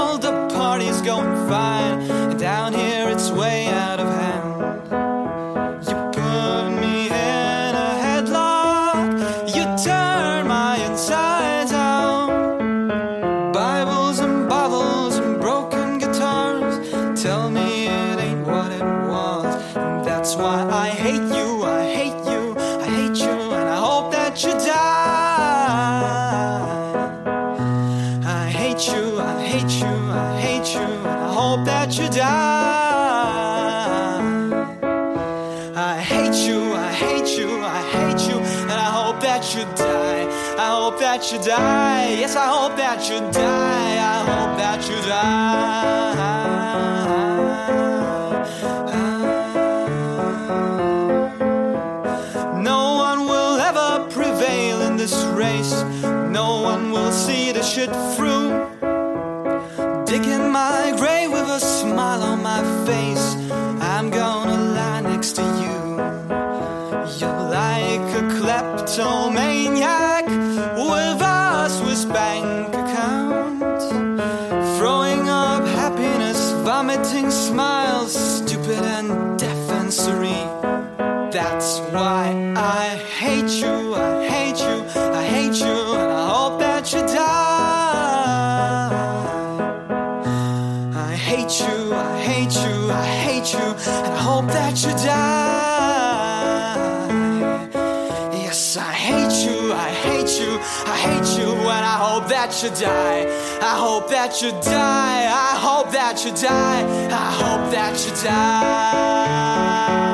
Yes, I hope that you die. I hope that you die. No one will ever prevail in this race. No one will see the shit through. that you die. I hope that you die. I hope that you die. I hope that you die.